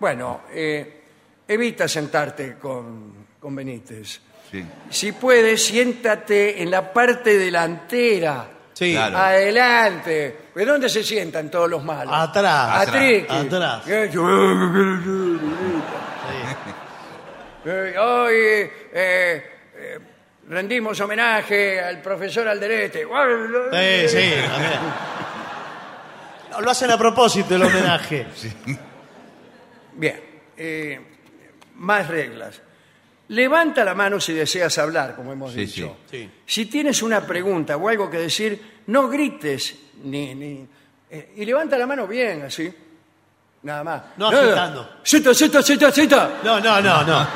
Bueno, eh, evita sentarte con, con Benítez. Sí. Si puedes, siéntate en la parte delantera. Sí. Claro. Adelante. ¿De dónde se sientan todos los malos? Atrás. Atrás. Eh, Eh, hoy eh, eh, rendimos homenaje al profesor Alderete. Sí, sí. No, Lo hacen a propósito el homenaje. (laughs) Bien, eh, más reglas. Levanta la mano si deseas hablar, como hemos Sí, dicho. sí. Si tienes una pregunta o algo que decir, no grites ni, ni- eh, y levanta la mano bien, así. Nada más. No agitando. Cita, cita, cita, cita. No, no, no, no.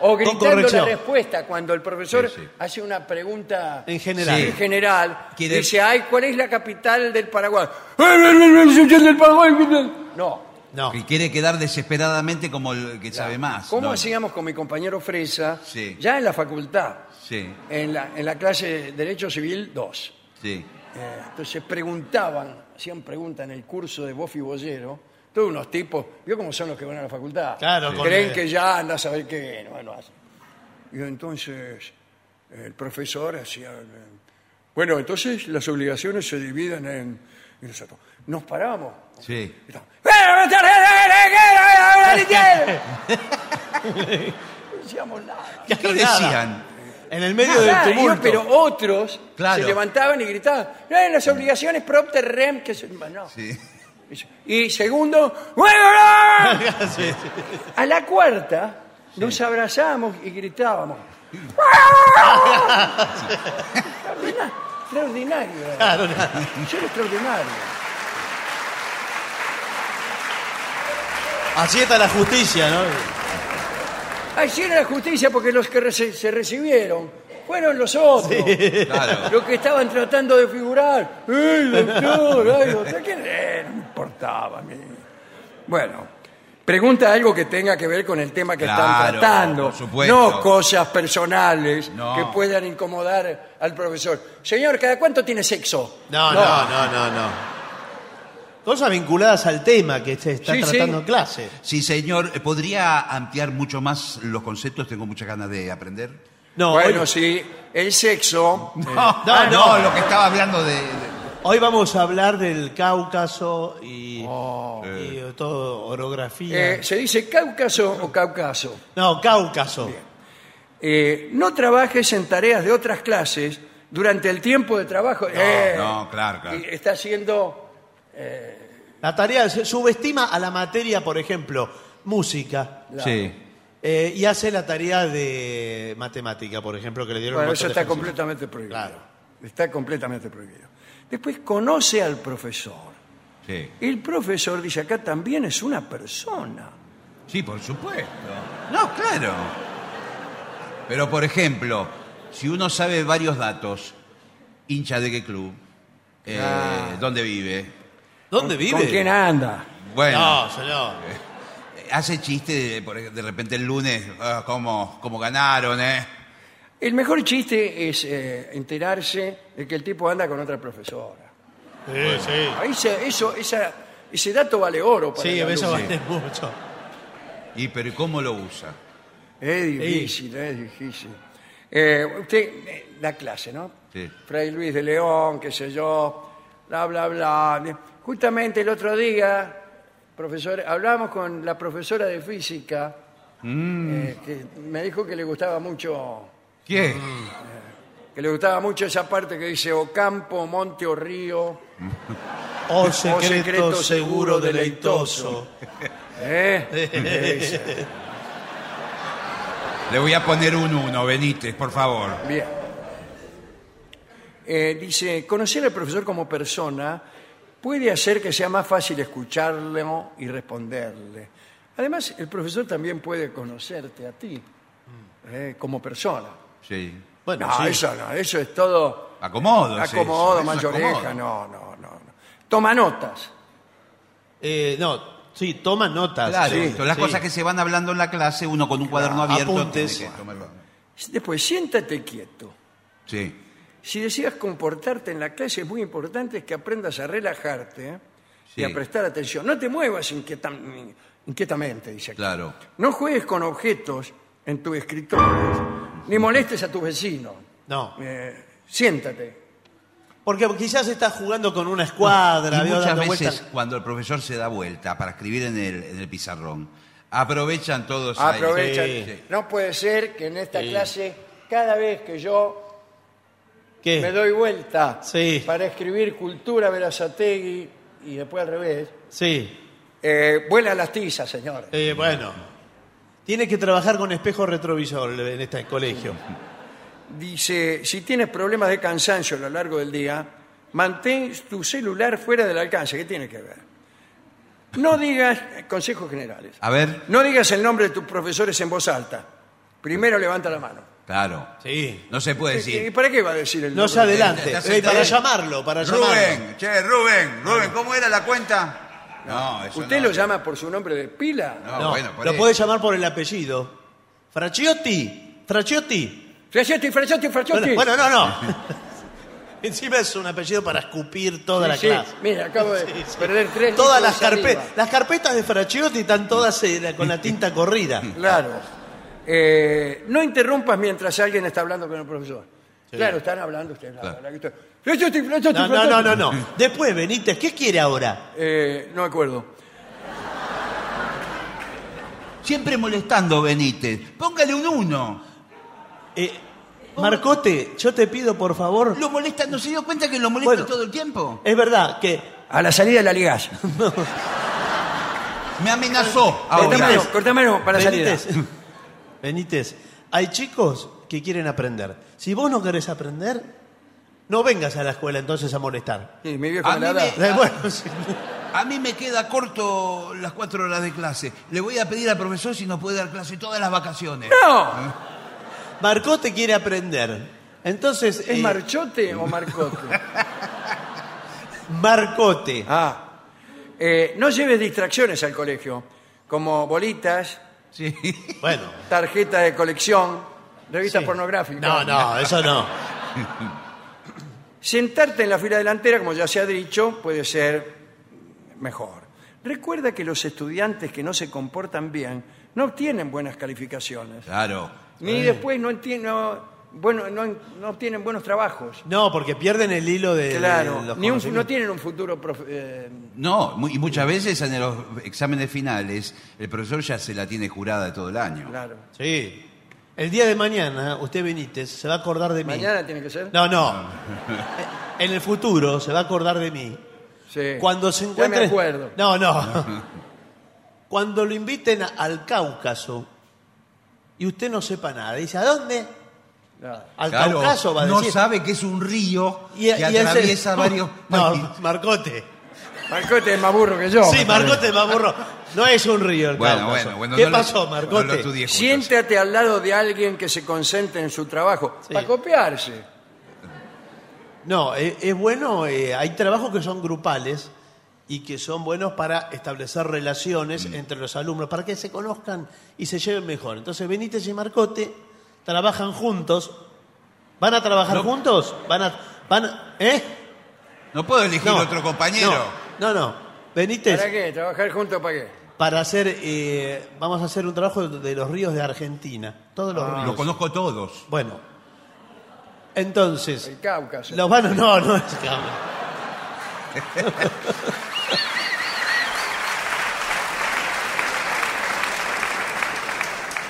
O gritando corrección. la respuesta cuando el profesor Sí, sí. hace una pregunta En general. en general. Quiere- Dice, ay, ¿cuál es la capital del Paraguay? (laughs) del Paraguay. No. No. Que quiere quedar desesperadamente como el que sabe más. ¿Cómo No, hacíamos con mi compañero Fresa? Sí. Ya en la facultad, Sí, en la, en la clase de Derecho Civil 2. sí. Eh, entonces preguntaban, hacían preguntas en el curso de Bofi Bollero, todos unos tipos, ¿vio cómo son los que van a la facultad? Claro, con Creen el- que ya anda a saber qué, no, no hace. Y entonces el profesor hacía... eh, Bueno, entonces las obligaciones se dividen en... y nosotros nos paramos. Sí. No decíamos nada. ¿Qué decían? En el medio del Nada, tumulto. yo, pero otros Claro. se levantaban y gritaban, "No, en las obligaciones propter rem, que se... no. Sí. Y segundo, "Bueno, no". (laughs) Sí, sí. a la cuarta nos abrazamos y gritábamos. (laughs) extraordinario. era. Claro, era extraordinario. Así está la justicia, ¿no? Así era la justicia porque los que se recibieron fueron los otros. Claro. Los que estaban tratando de figurar. ¡Ey, doctor! (laughs) ¡Ay, doctor! ¿Quién era? No me importaba a mí. Bueno, pregunta algo que tenga que ver con el tema que están tratando. por supuesto. No cosas personales No. que puedan incomodar al profesor. Señor, ¿cada cuánto tiene sexo? No, no, no, no, no. Cosas vinculadas al tema que se está Sí, sí. tratando en clase. Sí, señor. ¿Podría ampliar mucho más los conceptos? Tengo muchas ganas de aprender. No, bueno, hoy- sí, el sexo. (laughs) No, no, no, no. lo que estaba hablando de. de- Hoy vamos a hablar del Cáucaso y, Oh. y todo orografía. Eh, ¿Se dice Cáucaso o Cáucaso? no, Cáucaso. Eh, no trabajes en tareas de otras clases durante el tiempo de trabajo. Eh, no, claro, claro. Está haciendo... La tarea se subestima a la materia, por ejemplo, música. Sí. eh, y hace la tarea de matemática, por ejemplo, que le dieron Bueno, eso está completamente prohibido. Claro. Está completamente prohibido. Después conoce al profesor. Sí. El profesor dice acá también es una persona. Sí, por supuesto. No, claro. Pero, por ejemplo, si uno sabe varios datos, hincha de qué club, eh, Ah. dónde vive, ¿Dónde vive? ¿Con quién anda? bueno, No, señor. hace chiste de, repente el lunes, ah, cómo, cómo ganaron, ¿eh? El mejor chiste es eh, enterarse de que el tipo anda con otra profesora. Sí, sí. Ahí se- eso, esa- ese dato vale oro para Sí, el eso alumno. vale mucho. Y pero ¿y cómo lo usa? Es difícil, es difícil. Eh, usted eh, da clase, ¿no? Sí. Fray Luis de León, qué sé yo, bla, bla, bla. Justamente el otro día, profesor, hablamos con la profesora de física, eh, que me dijo que le gustaba mucho, ¿Qué? que le gustaba mucho esa parte que dice o campo, monte o río. (laughs) Oh, secreto, secreto seguro, seguro deleitoso. (laughs) ¿Eh? Dice. (laughs) Le voy a poner un uno, Benítez, por favor. Bien. Eh, dice, conocer al profesor como persona puede hacer que sea más fácil escucharlo y responderle. Además, el profesor también puede conocerte a ti eh, como persona. Sí. Bueno, no, sí. eso no, eso es todo Acomodo. acomodo, eso, eso es mancha acomodo. oreja, no, no, no, no. Toma notas. Eh, no, sí, toma notas. Claro, Sí, las sí. cosas que se van hablando en la clase, uno con un cuaderno abierto. apuntes. tiene que. Después, siéntate quieto. Sí. Si deseas comportarte en la clase, es muy importante que aprendas a relajarte ¿eh? y a prestar atención. No te muevas inquietam- inquietamente, dice aquí. Claro. No juegues con objetos en tu escritorio, ni molestes a tus vecinos. No, Eh, siéntate. porque quizás estás jugando con una escuadra, Y muchas dando veces vueltas. cuando el profesor se da vuelta para escribir en el, en el pizarrón, aprovechan todos ahí. Aprovecha. Sí. No puede ser que en esta Sí. clase, cada vez que yo ¿Qué? me doy vuelta Sí. para escribir cultura Verazategui y después al revés, Sí, eh, vuelan las tizas, señores. eh, bueno. Tiene que trabajar con espejo retrovisor en este colegio. Dice, si tienes problemas de cansancio a lo largo del día, mantén tu celular fuera del alcance. ¿Qué tiene que ver? No digas, consejos generales, A ver, no digas el nombre de tus profesores en voz alta. Primero levanta la mano. Claro. Sí. No se puede ¿Y decir. para qué va a decir el No se nombre? adelante. Te- te- Eh, te- para llamarlo, para llamarlo. Rubén, che, Rubén, Rubén, ¿cómo era la cuenta? No, eso ¿Usted no. lo llama por su nombre de pila? No, No, bueno, por lo eso. puede llamar por el apellido. Fraciotti. Fraciotti. Fraciotti, Fraciotti, Fraciotti. Bueno, bueno, no, no. (laughs) Encima es un apellido para escupir toda la Sí, clase. Mira, acabo de (laughs) Sí, sí. perder tres Todas litros las saliva. carpetas, las carpetas de Fraciotti están todas eh, con la (laughs) tinta corrida. Claro. Eh, no interrumpas mientras alguien está hablando con el profesor. Claro, están hablando ustedes. Claro. No, no, no, no, no. Después, Benítez, ¿qué quiere ahora? Eh, no me acuerdo. Siempre molestando, Benítez. Póngale un uno. Eh, Marcote, yo te pido por favor. Lo molesta, ¿no se dio cuenta que lo molesta Bueno. todo el tiempo? Es verdad que. A la salida de la ligas. (laughs) Me amenazó. ahora. Cortámelo, cortámelo para la salida. Benítez, Benítez, hay chicos que quieren aprender. Si vos no querés aprender, no vengas a la escuela entonces a molestar. Sí, mi viejo A me mí me- (laughs) bueno, sí. A mí me queda corto las cuatro horas de clase. Le voy a pedir al profesor si nos puede dar clase todas las vacaciones. ¡No! Marcote quiere aprender. Entonces, ¿Es eh, Marchote o Marcote? (laughs) Marcote. Ah. Eh, no lleves distracciones al colegio, como bolitas, Sí. Bueno, tarjeta de colección, revistas Sí. pornográficas. no, no, eso no. (laughs) Sentarte en la fila delantera, como ya se ha dicho, puede ser mejor. Recuerda que los estudiantes que no se comportan bien no obtienen buenas calificaciones. Claro. ni después no entiendo, bueno, no, no tienen buenos trabajos. No, porque pierden el hilo de, de Claro, los ni un- no tienen un futuro profe- eh, No, y muchas veces en los exámenes finales el profesor ya se la tiene jurada de todo el año. Claro. Sí. El día de mañana, usted Benítez se va a acordar de mí. Mañana tiene que ser. No, no. (laughs) En el futuro se va a acordar de mí. Sí. Cuando se Ya encuentre. me acuerdo. No, no. (laughs) Cuando lo inviten al Cáucaso y usted no sepa nada, dice, ¿a dónde? Al Claro, Cáucaso va a no decir. sabe que es un río Y- que y ese- atraviesa (laughs) varios No. Marcote. Marcote es más burro que yo. Sí, Marcote es más burro. No es un río el Bueno, Cáucaso. bueno, bueno, ¿Qué no lo- pasó, no Marcote? lo estudié juntos. Siéntate al lado de alguien que se concentre en su trabajo. Para copiarse. No, eh, es bueno, eh, hay trabajos que son grupales y que son buenos para establecer relaciones Mm. entre los alumnos, para que se conozcan y se lleven mejor. Entonces Benítez y Marcote trabajan juntos. ¿Van a trabajar juntos? ¿Van a, van a- ¿Eh? No puedo elegir No, otro compañero. No, no. no. Benítez, ¿Para qué? ¿Trabajar juntos para qué? para hacer, eh, vamos a hacer un trabajo de los ríos de Argentina. Todos los ríos. Los conozco todos. Bueno. Entonces, El Cáucaso. los van a... No, no es Cáucaso. (laughs)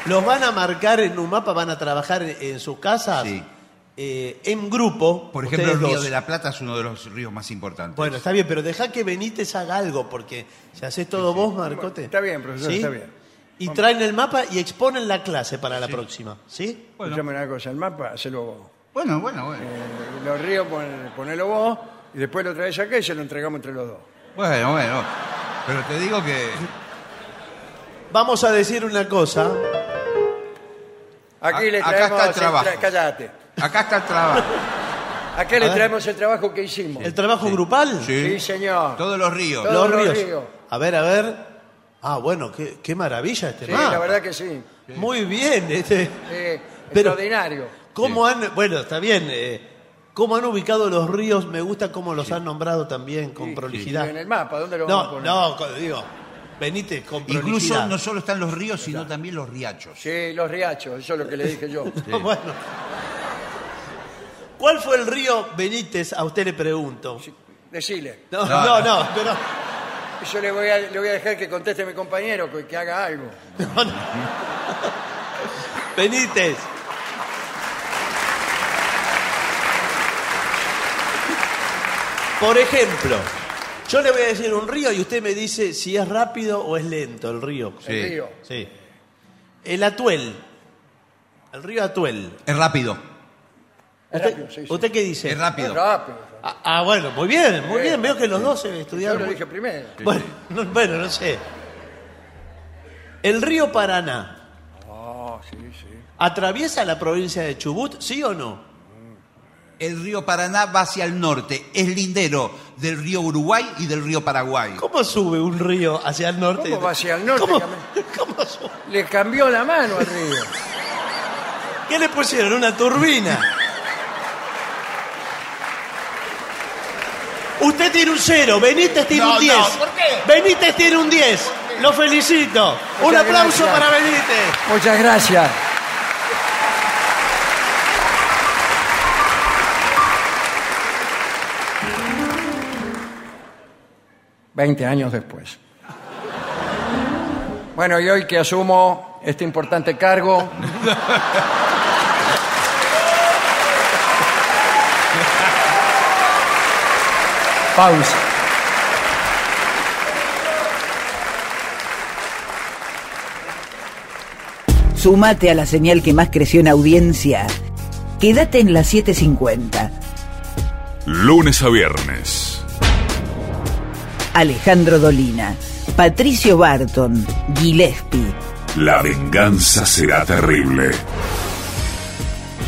Los van a marcar en un mapa, van a trabajar en, sus casas eh, en grupo. Por ejemplo, el Río dos. de la Plata es uno de los ríos más importantes. Bueno, está bien, pero deja que Benítez haga algo, porque si haces todo vos, Marcote. Está bien, profesor, ¿Sí? está bien. Y traen el mapa y exponen la clase para la próxima. ¿Sí? Escuchame una cosa, el mapa, hacelo vos. Bueno, bueno, bueno. Eh, los ríos, pon- ponelo vos, y después lo traes acá y se lo entregamos entre los dos. Bueno, bueno. Pero te digo que. Vamos a decir una cosa. Aquí le acá traemos... está el trabajo. tra- Cállate. Acá está el trabajo. (laughs) Acá le ver. traemos el trabajo que hicimos. ¿El trabajo grupal? Sí, señor. Todos los ríos. Todos Los ríos. ríos. A ver, a ver. Ah, bueno, qué, qué maravilla este Sí, mapa. la verdad que sí. Muy bien. Este. Pero- extraordinario. ¿Cómo han, bueno, está bien, eh, cómo han ubicado los ríos? Me gusta cómo los han nombrado también con prolijidad. Y en el mapa, ¿dónde lo vamos a No, poner? no, co- digo, Benítez, con Incluso no solo están los ríos, sino también los riachos. Sí, los riachos, eso es lo que le dije yo. (laughs) bueno. ¿Cuál fue el río Benítez? A usted le pregunto. Decile. No, no, no, pero Yo le voy, a, le voy a dejar que conteste a mi compañero, que, que haga algo. Benítez. Por ejemplo, yo le voy a decir un río y usted me dice si es rápido o es lento el río. El Sí. río. Sí. El Atuel. El río Atuel. Es rápido. Es ¿Usted, rápido, sí, sí. ¿usted qué dice? Es rápido. Es rápido. Ah, ah, bueno, muy bien, muy bien. Veo que los dos se Yo estudiaron. lo dije primero. Bueno, (laughs) no, bueno, no sé. El río Paraná Ah, sí, sí. atraviesa la provincia de Chubut, ¿sí o no? El río Paraná va hacia el norte. Es lindero del río Uruguay y del río Paraguay. ¿Cómo sube un río hacia el norte? ¿Cómo va hacia el norte? ¿Cómo, (laughs) cómo sube? Le cambió la mano al río. ¿Qué le pusieron? Una turbina. Usted tiene un cero, Benítez tiene No, un 10. no, ¿por qué? Benítez tiene un 10. Lo felicito. un aplauso gracias. para Benítez. Muchas gracias. Veinte años después. Bueno, y hoy que asumo este importante cargo, pausa. Sumate a la señal que más creció en audiencia. Quédate en las 750. Lunes a viernes. Alejandro Dolina, Patricio Barton, Gillespie, La venganza será terrible.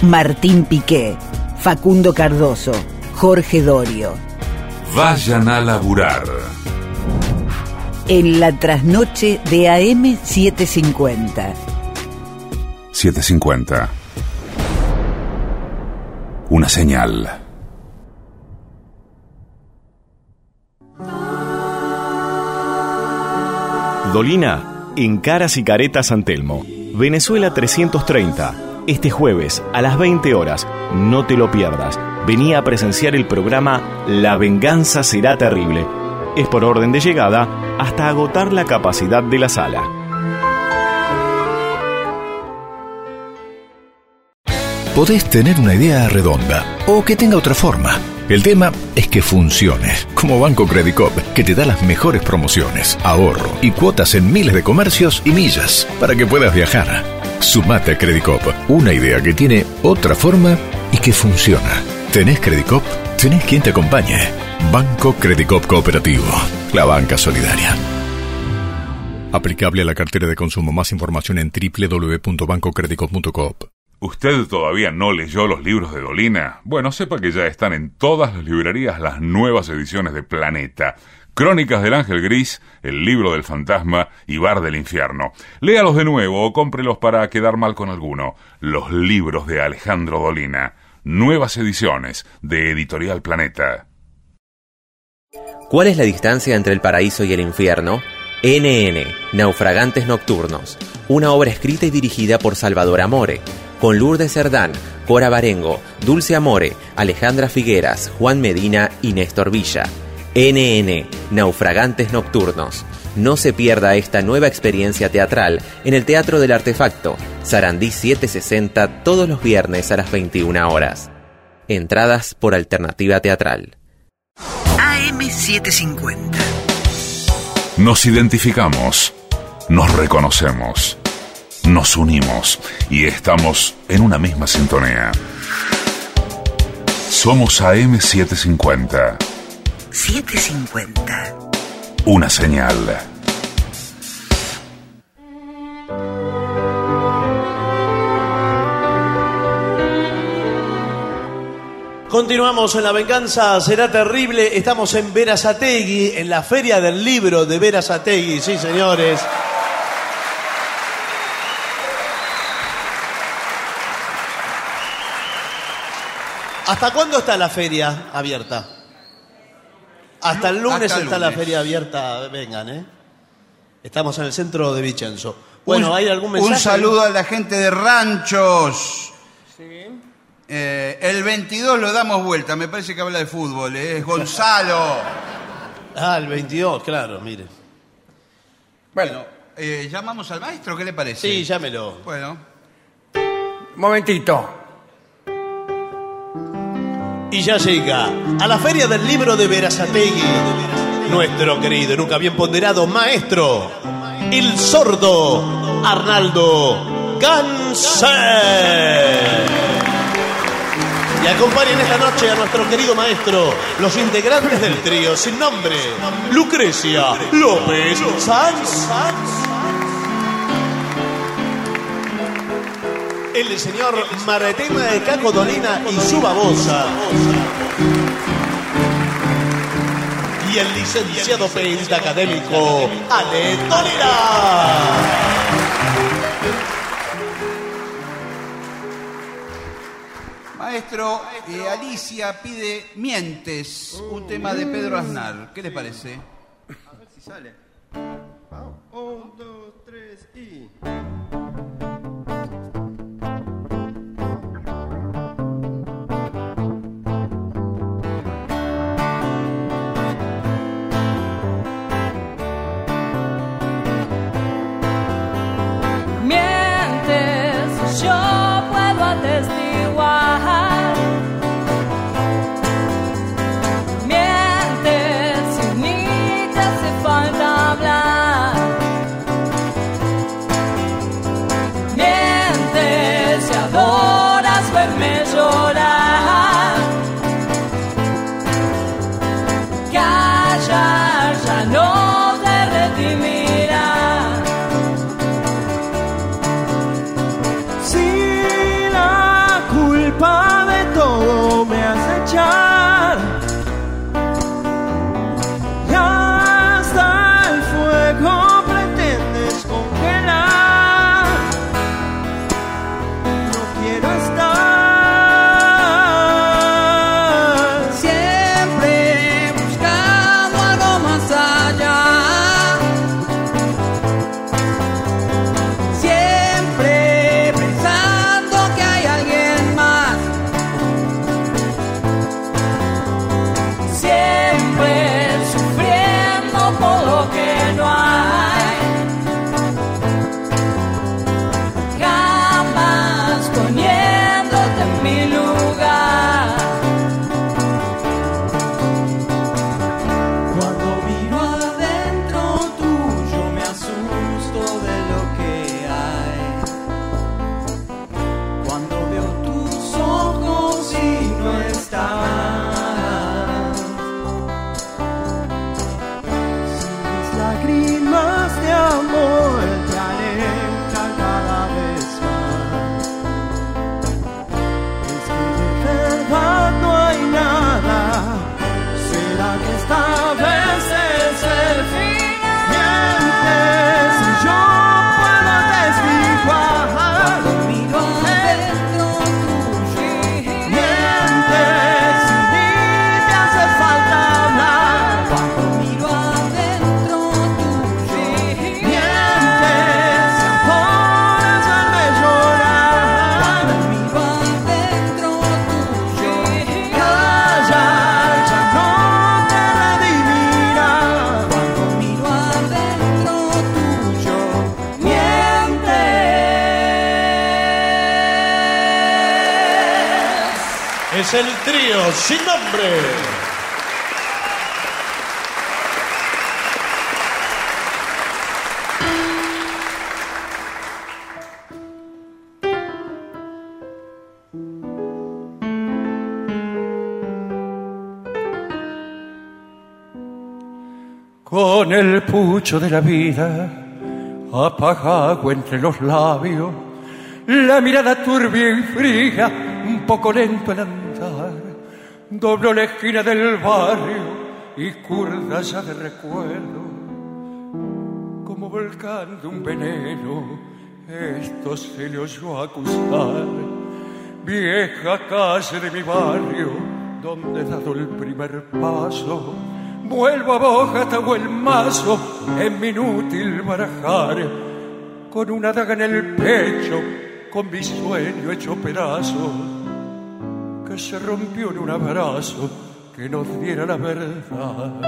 Martín Piqué, Facundo Cardoso, Jorge Dorio. Vayan a laburar. En la trasnoche de AM 750. 750. Una señal. En Caras y Caretas San Telmo. Venezuela 330, Este jueves a las 20 horas, no te lo pierdas. Venía a presenciar el programa La venganza será terrible. Es por orden de llegada hasta agotar la capacidad de la sala. Podés tener una idea redonda o que tenga otra forma. El tema es que funcione, como Banco Credit Cop, que te da las mejores promociones, ahorro y cuotas en miles de comercios y millas para que puedas viajar. Sumate a Credit Cop, una idea que tiene otra forma y que funciona. ¿Tenés Credit Cop? Tenés quien te acompañe. Banco Credit Cop Cooperativo, la banca solidaria. Aplicable a la cartera de consumo. Más información en www.bancocreditcop.coop. ¿Usted todavía no leyó los libros de Dolina? Bueno, sepa que ya están en todas las librerías las nuevas ediciones de Planeta. Crónicas del Ángel Gris, El libro del fantasma y Bar del Infierno. Léalos de nuevo o cómprelos para quedar mal con alguno. Los libros de Alejandro Dolina. Nuevas ediciones de Editorial Planeta. ¿Cuál es la distancia entre el paraíso y el infierno? NN, Naufragantes Nocturnos, una obra escrita y dirigida por Salvador Amore, con Lourdes Cerdán, Cora Barengo, Dulce Amore, Alejandra Figueras, Juan Medina y Néstor Villa. NN, Naufragantes Nocturnos. No se pierda esta nueva experiencia teatral en el Teatro del Artefacto, Sarandí 760, todos los viernes a las 21 horas. Entradas por alternativa teatral. AM750. Nos identificamos, nos reconocemos, nos unimos y estamos en una misma sintonía. Somos AM750, 750. una señal. Continuamos en La Venganza Será Terrible. Estamos en Verazategui, en la Feria del Libro de Verazategui. Sí, señores. ¿Hasta cuándo está la feria abierta? Hasta el lunes Hasta está la feria abierta. Vengan, ¿eh? Estamos en el centro de Vicenzo. Bueno, Un- ¿hay algún mensaje? Un saludo a la gente de Ranchos. Eh, el 22 lo damos vuelta, me parece que habla de fútbol, eh, es Gonzalo. (laughs) Ah, el 22, claro, mire. Bueno, eh, ¿llamamos al maestro? ¿Qué le parece? Sí, llámelo. Bueno. Momentito. Y ya llega a la Feria del Libro de Verazategui nuestro querido y nunca bien ponderado maestro, el sordo Arnaldo Ganser. Y acompañen esta noche a nuestro querido maestro, los integrantes del trío sin nombre, Lucrecia López Sanz. El señor Maretema de Caco Dolina y su babosa. Y el licenciado periodista académico Ale Dolina. Maestro, eh, Alicia pide Mientes, un tema de Pedro Aznar. ¿Qué le parece? A ver si sale. Un, dos, tres y. sin nombre. con el pucho de la vida apagado entre los labios, la mirada turbia y fría, un poco lento andar, dobló la esquina del barrio y curda ya de recuerdo, como volcando un veneno, esto se le oyó acusar, vieja calle de mi barrio, donde he dado el primer paso, Vuelvo a Bojata o el mazo en mi inútil barajar, con una daga en el pecho, con mi sueño hecho pedazos, que se rompió en un abrazo que nos diera la verdad.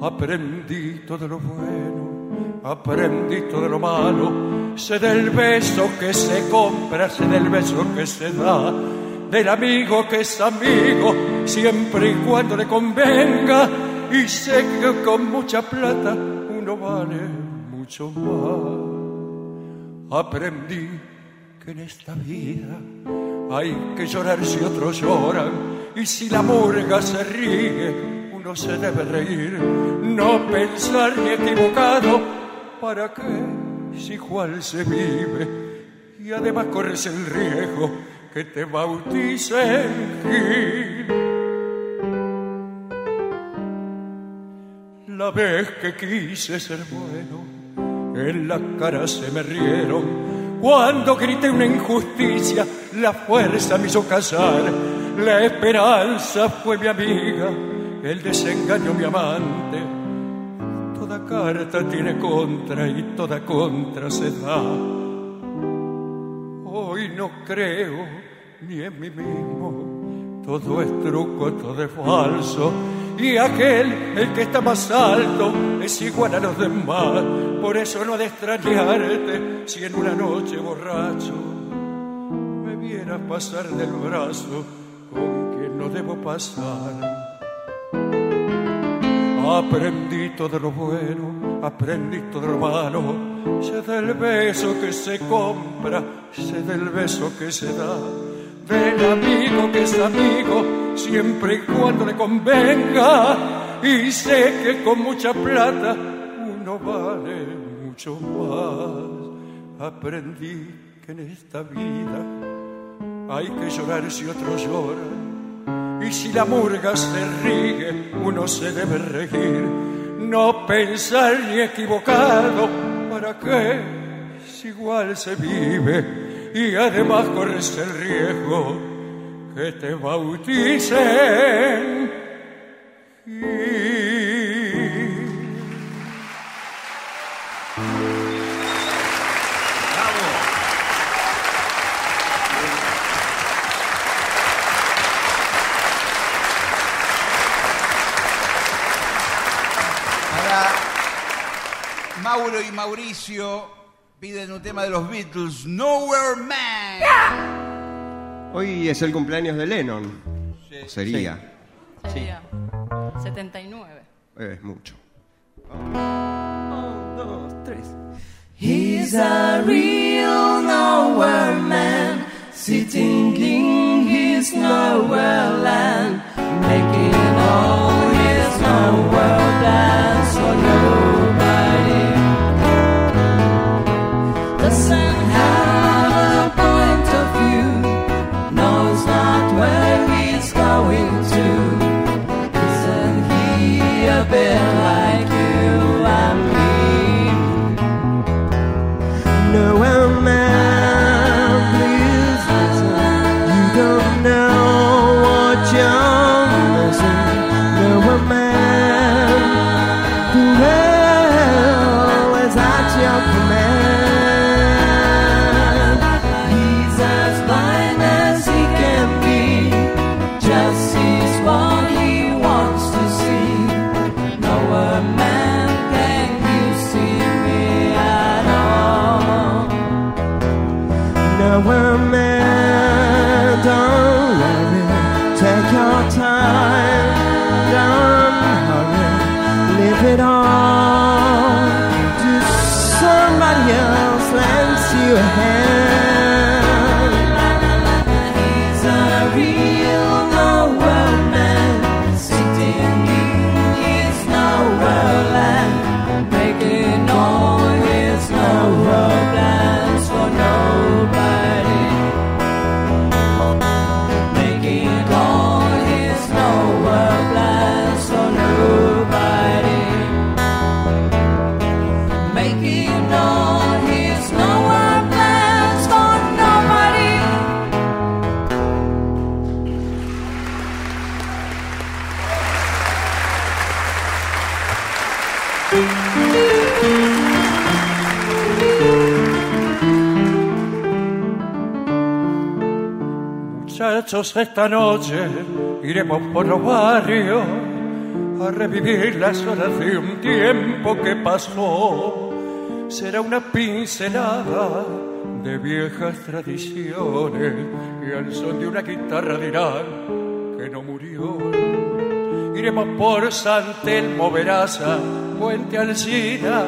Aprendí todo lo bueno, aprendí todo lo malo, sé del beso que se compra, sé del beso que se da del amigo que es amigo siempre y cuando le convenga y sé que con mucha plata uno vale mucho más. Aprendí en esta vida hay que llorar si otros lloran y si la murga se ríe uno se debe reír, no pensar ni equivocado para qué si igual se vive y además corres el riesgo que te bauticen Gil. La vez que quise ser bueno, en la cara se me rieron. Cuando grité una injusticia, la fuerza me hizo casar. La esperanza fue mi amiga, el desengaño mi amante. Toda carta tiene contra y toda contra se da. Hoy no creo ni en mí mismo, todo es truco, todo es falso. Y aquel, el que está más alto, es igual a los demás. Por eso no ha de extrañarte si en una noche borracho me vieras pasar del brazo con quien no debo pasar. Aprendí todo lo bueno, aprendí todo lo malo. Sé del beso que se compra, sé del beso que se da. Del amigo que es amigo, siempre y cuando le convenga. Y sé que con mucha plata uno vale mucho más. Aprendí que en esta vida hay que llorar si otros lloran. Y si la murga se ríe, uno se debe reír. No pensar ni equivocado, ¿para qué? Si igual se vive y además corres el riesgo que te bauticen. Mauro y Mauricio piden un tema de los Beatles, Nowhere Man. Hoy es el cumpleaños de Lennon. Sería. Sí. Sería. 79. Eh, es mucho. Uno, dos, tres. He's a real nowhere man, sitting in his nowhere land, making all his nowhere land. Esta noche iremos por los barrios a revivir las horas de un tiempo que pasó. Será una pincelada de viejas tradiciones y al son de una guitarra dirán que no murió. Iremos por San Telmo, Veraza, Puente Alcina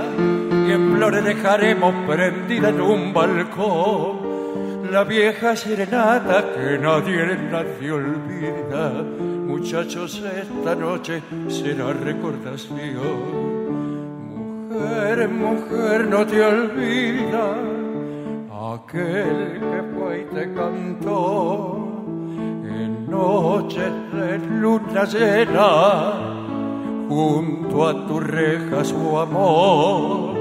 y en flores dejaremos prendida en un balcón la vieja serenata que nadie, nadie olvida. Muchachos, esta noche será recordación. Mujer, mujer, no te olvida aquel que fue y te cantó en noches de luna llena junto a tu reja su amor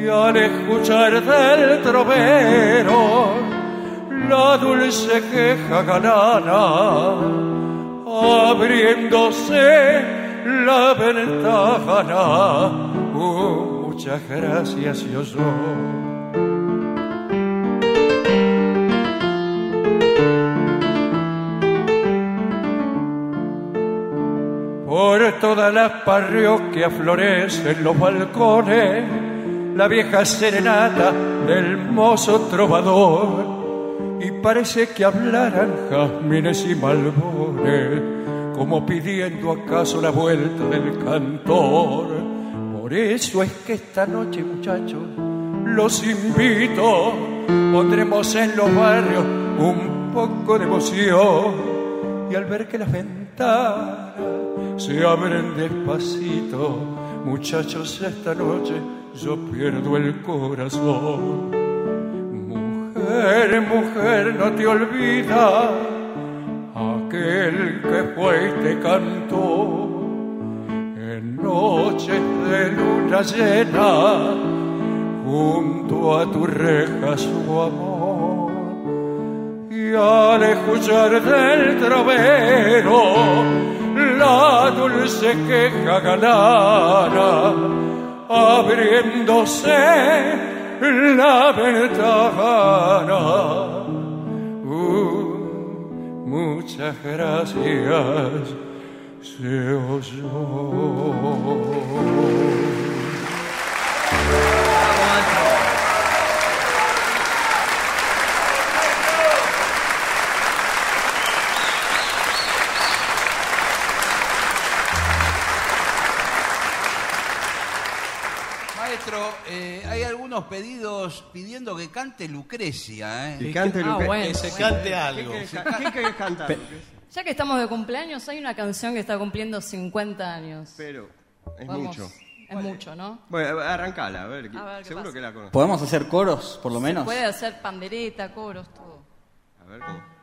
y al escuchar del trovero la dulce queja galana, abriéndose la ventana. Uh, muchas gracias, yo soy. Por todas las parroquias florecen los balcones la vieja serenata del mozo trovador y parece que hablaran jazmines y malbones como pidiendo acaso la vuelta del cantor. Por eso es que esta noche, muchachos, los invito, pondremos en los barrios un poco de emoción y al ver que las ventanas se abren despacito, muchachos, esta noche yo pierdo el corazón. Mujer, mujer, no te olvidas aquel que fue y te cantó en noches de luna llena junto a tu reja su amor. Y al escuchar del trovero la dulce queja galana, abriéndose la ventana. Uh, muchas gracias, se oyó. Maestro, eh, hay algunos pedidos pidiendo que cante Lucrecia. ¿eh? Que cante Ah, Lucrecia. bueno. Que se cante algo. ¿Qué, querés cantar? Ya que estamos de cumpleaños, hay una canción que está cumpliendo 50 años. Pero es Vamos, mucho. Es mucho, ¿no? Bueno, arrancala, a ver. A ver, ¿qué seguro pasa? que la conoces. ¿Podemos hacer coros, por lo menos? Puede hacer pandereta, coros, todo. A ver cómo.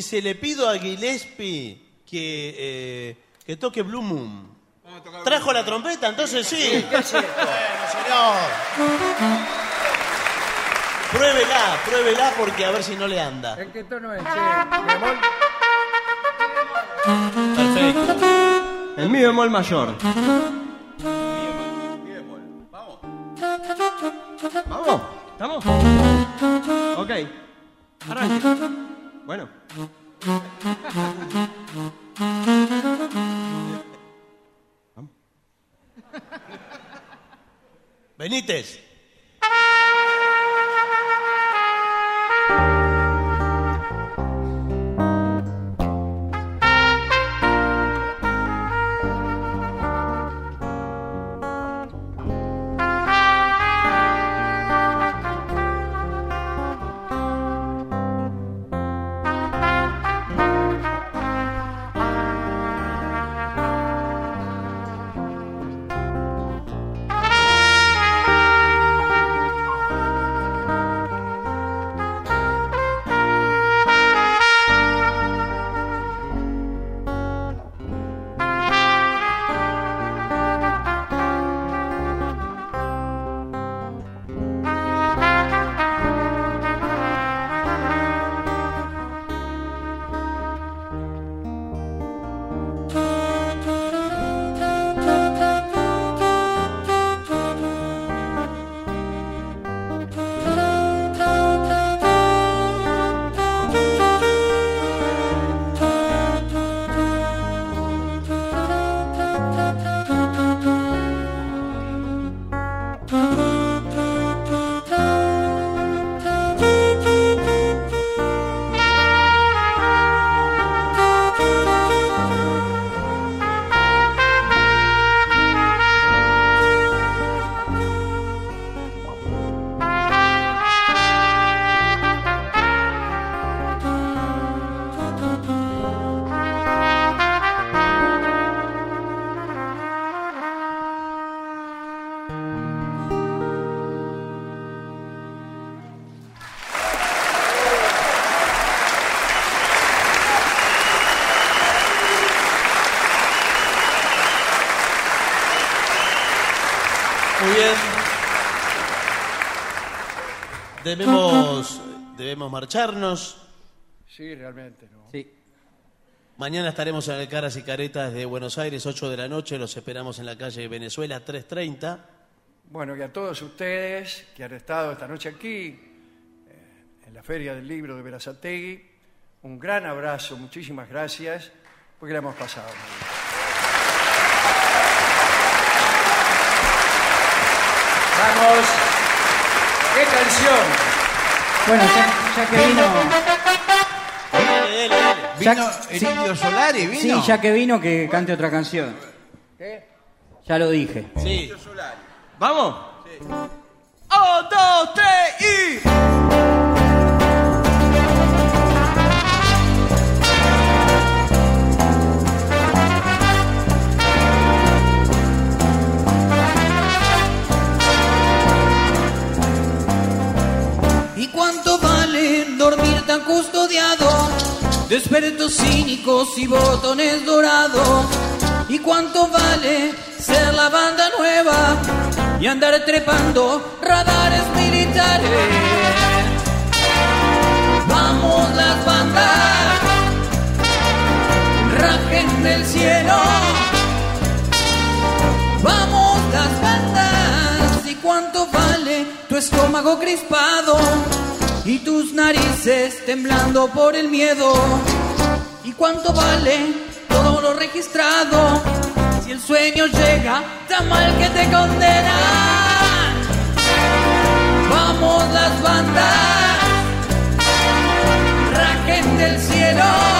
Dice, le pido a Gillespie que, eh, que toque Blue Moon. ¿Trajo la trompeta? Entonces sí. (laughs) Bueno, señor. Pruébela, pruébela porque a ver si no le anda. ¿En qué tono es? che? ¿Bemol? Perfecto. El mi bemol mayor. Vamos. ¿Estamos? Ok. Arranque. Bueno. Benítez. Debemos, debemos marcharnos. Sí, realmente, ¿no? Sí. Mañana estaremos en el Caras y Caretas de Buenos Aires, 8 de la noche. Los esperamos en la calle Venezuela, 330. Bueno, y a todos ustedes que han estado esta noche aquí, eh, en la Feria del Libro de Verazategui, un gran abrazo, muchísimas gracias, porque la hemos pasado muy bien. Vamos, ¿qué canción? Bueno, ya, ya que vino. Ya- ¿Vino el sí. Indio Solari? ¿Vino? Sí, ya que vino, que cante otra canción. ¿Qué? Ya lo dije. Sí. ¿Vamos? Un, dos, tres y... ¿Y dormir tan custodiado? De expertos cínicos y botones dorados. ¿Y cuánto vale ser la banda nueva y andar trepando radares militares? Vamos las bandas, rajen del cielo. Vamos las bandas, ¿y cuánto vale tu estómago crispado y tus narices temblando por el miedo? ¿Y cuánto vale todo lo registrado? Si el sueño llega tan mal que te condena. Vamos las bandas, rajen del cielo.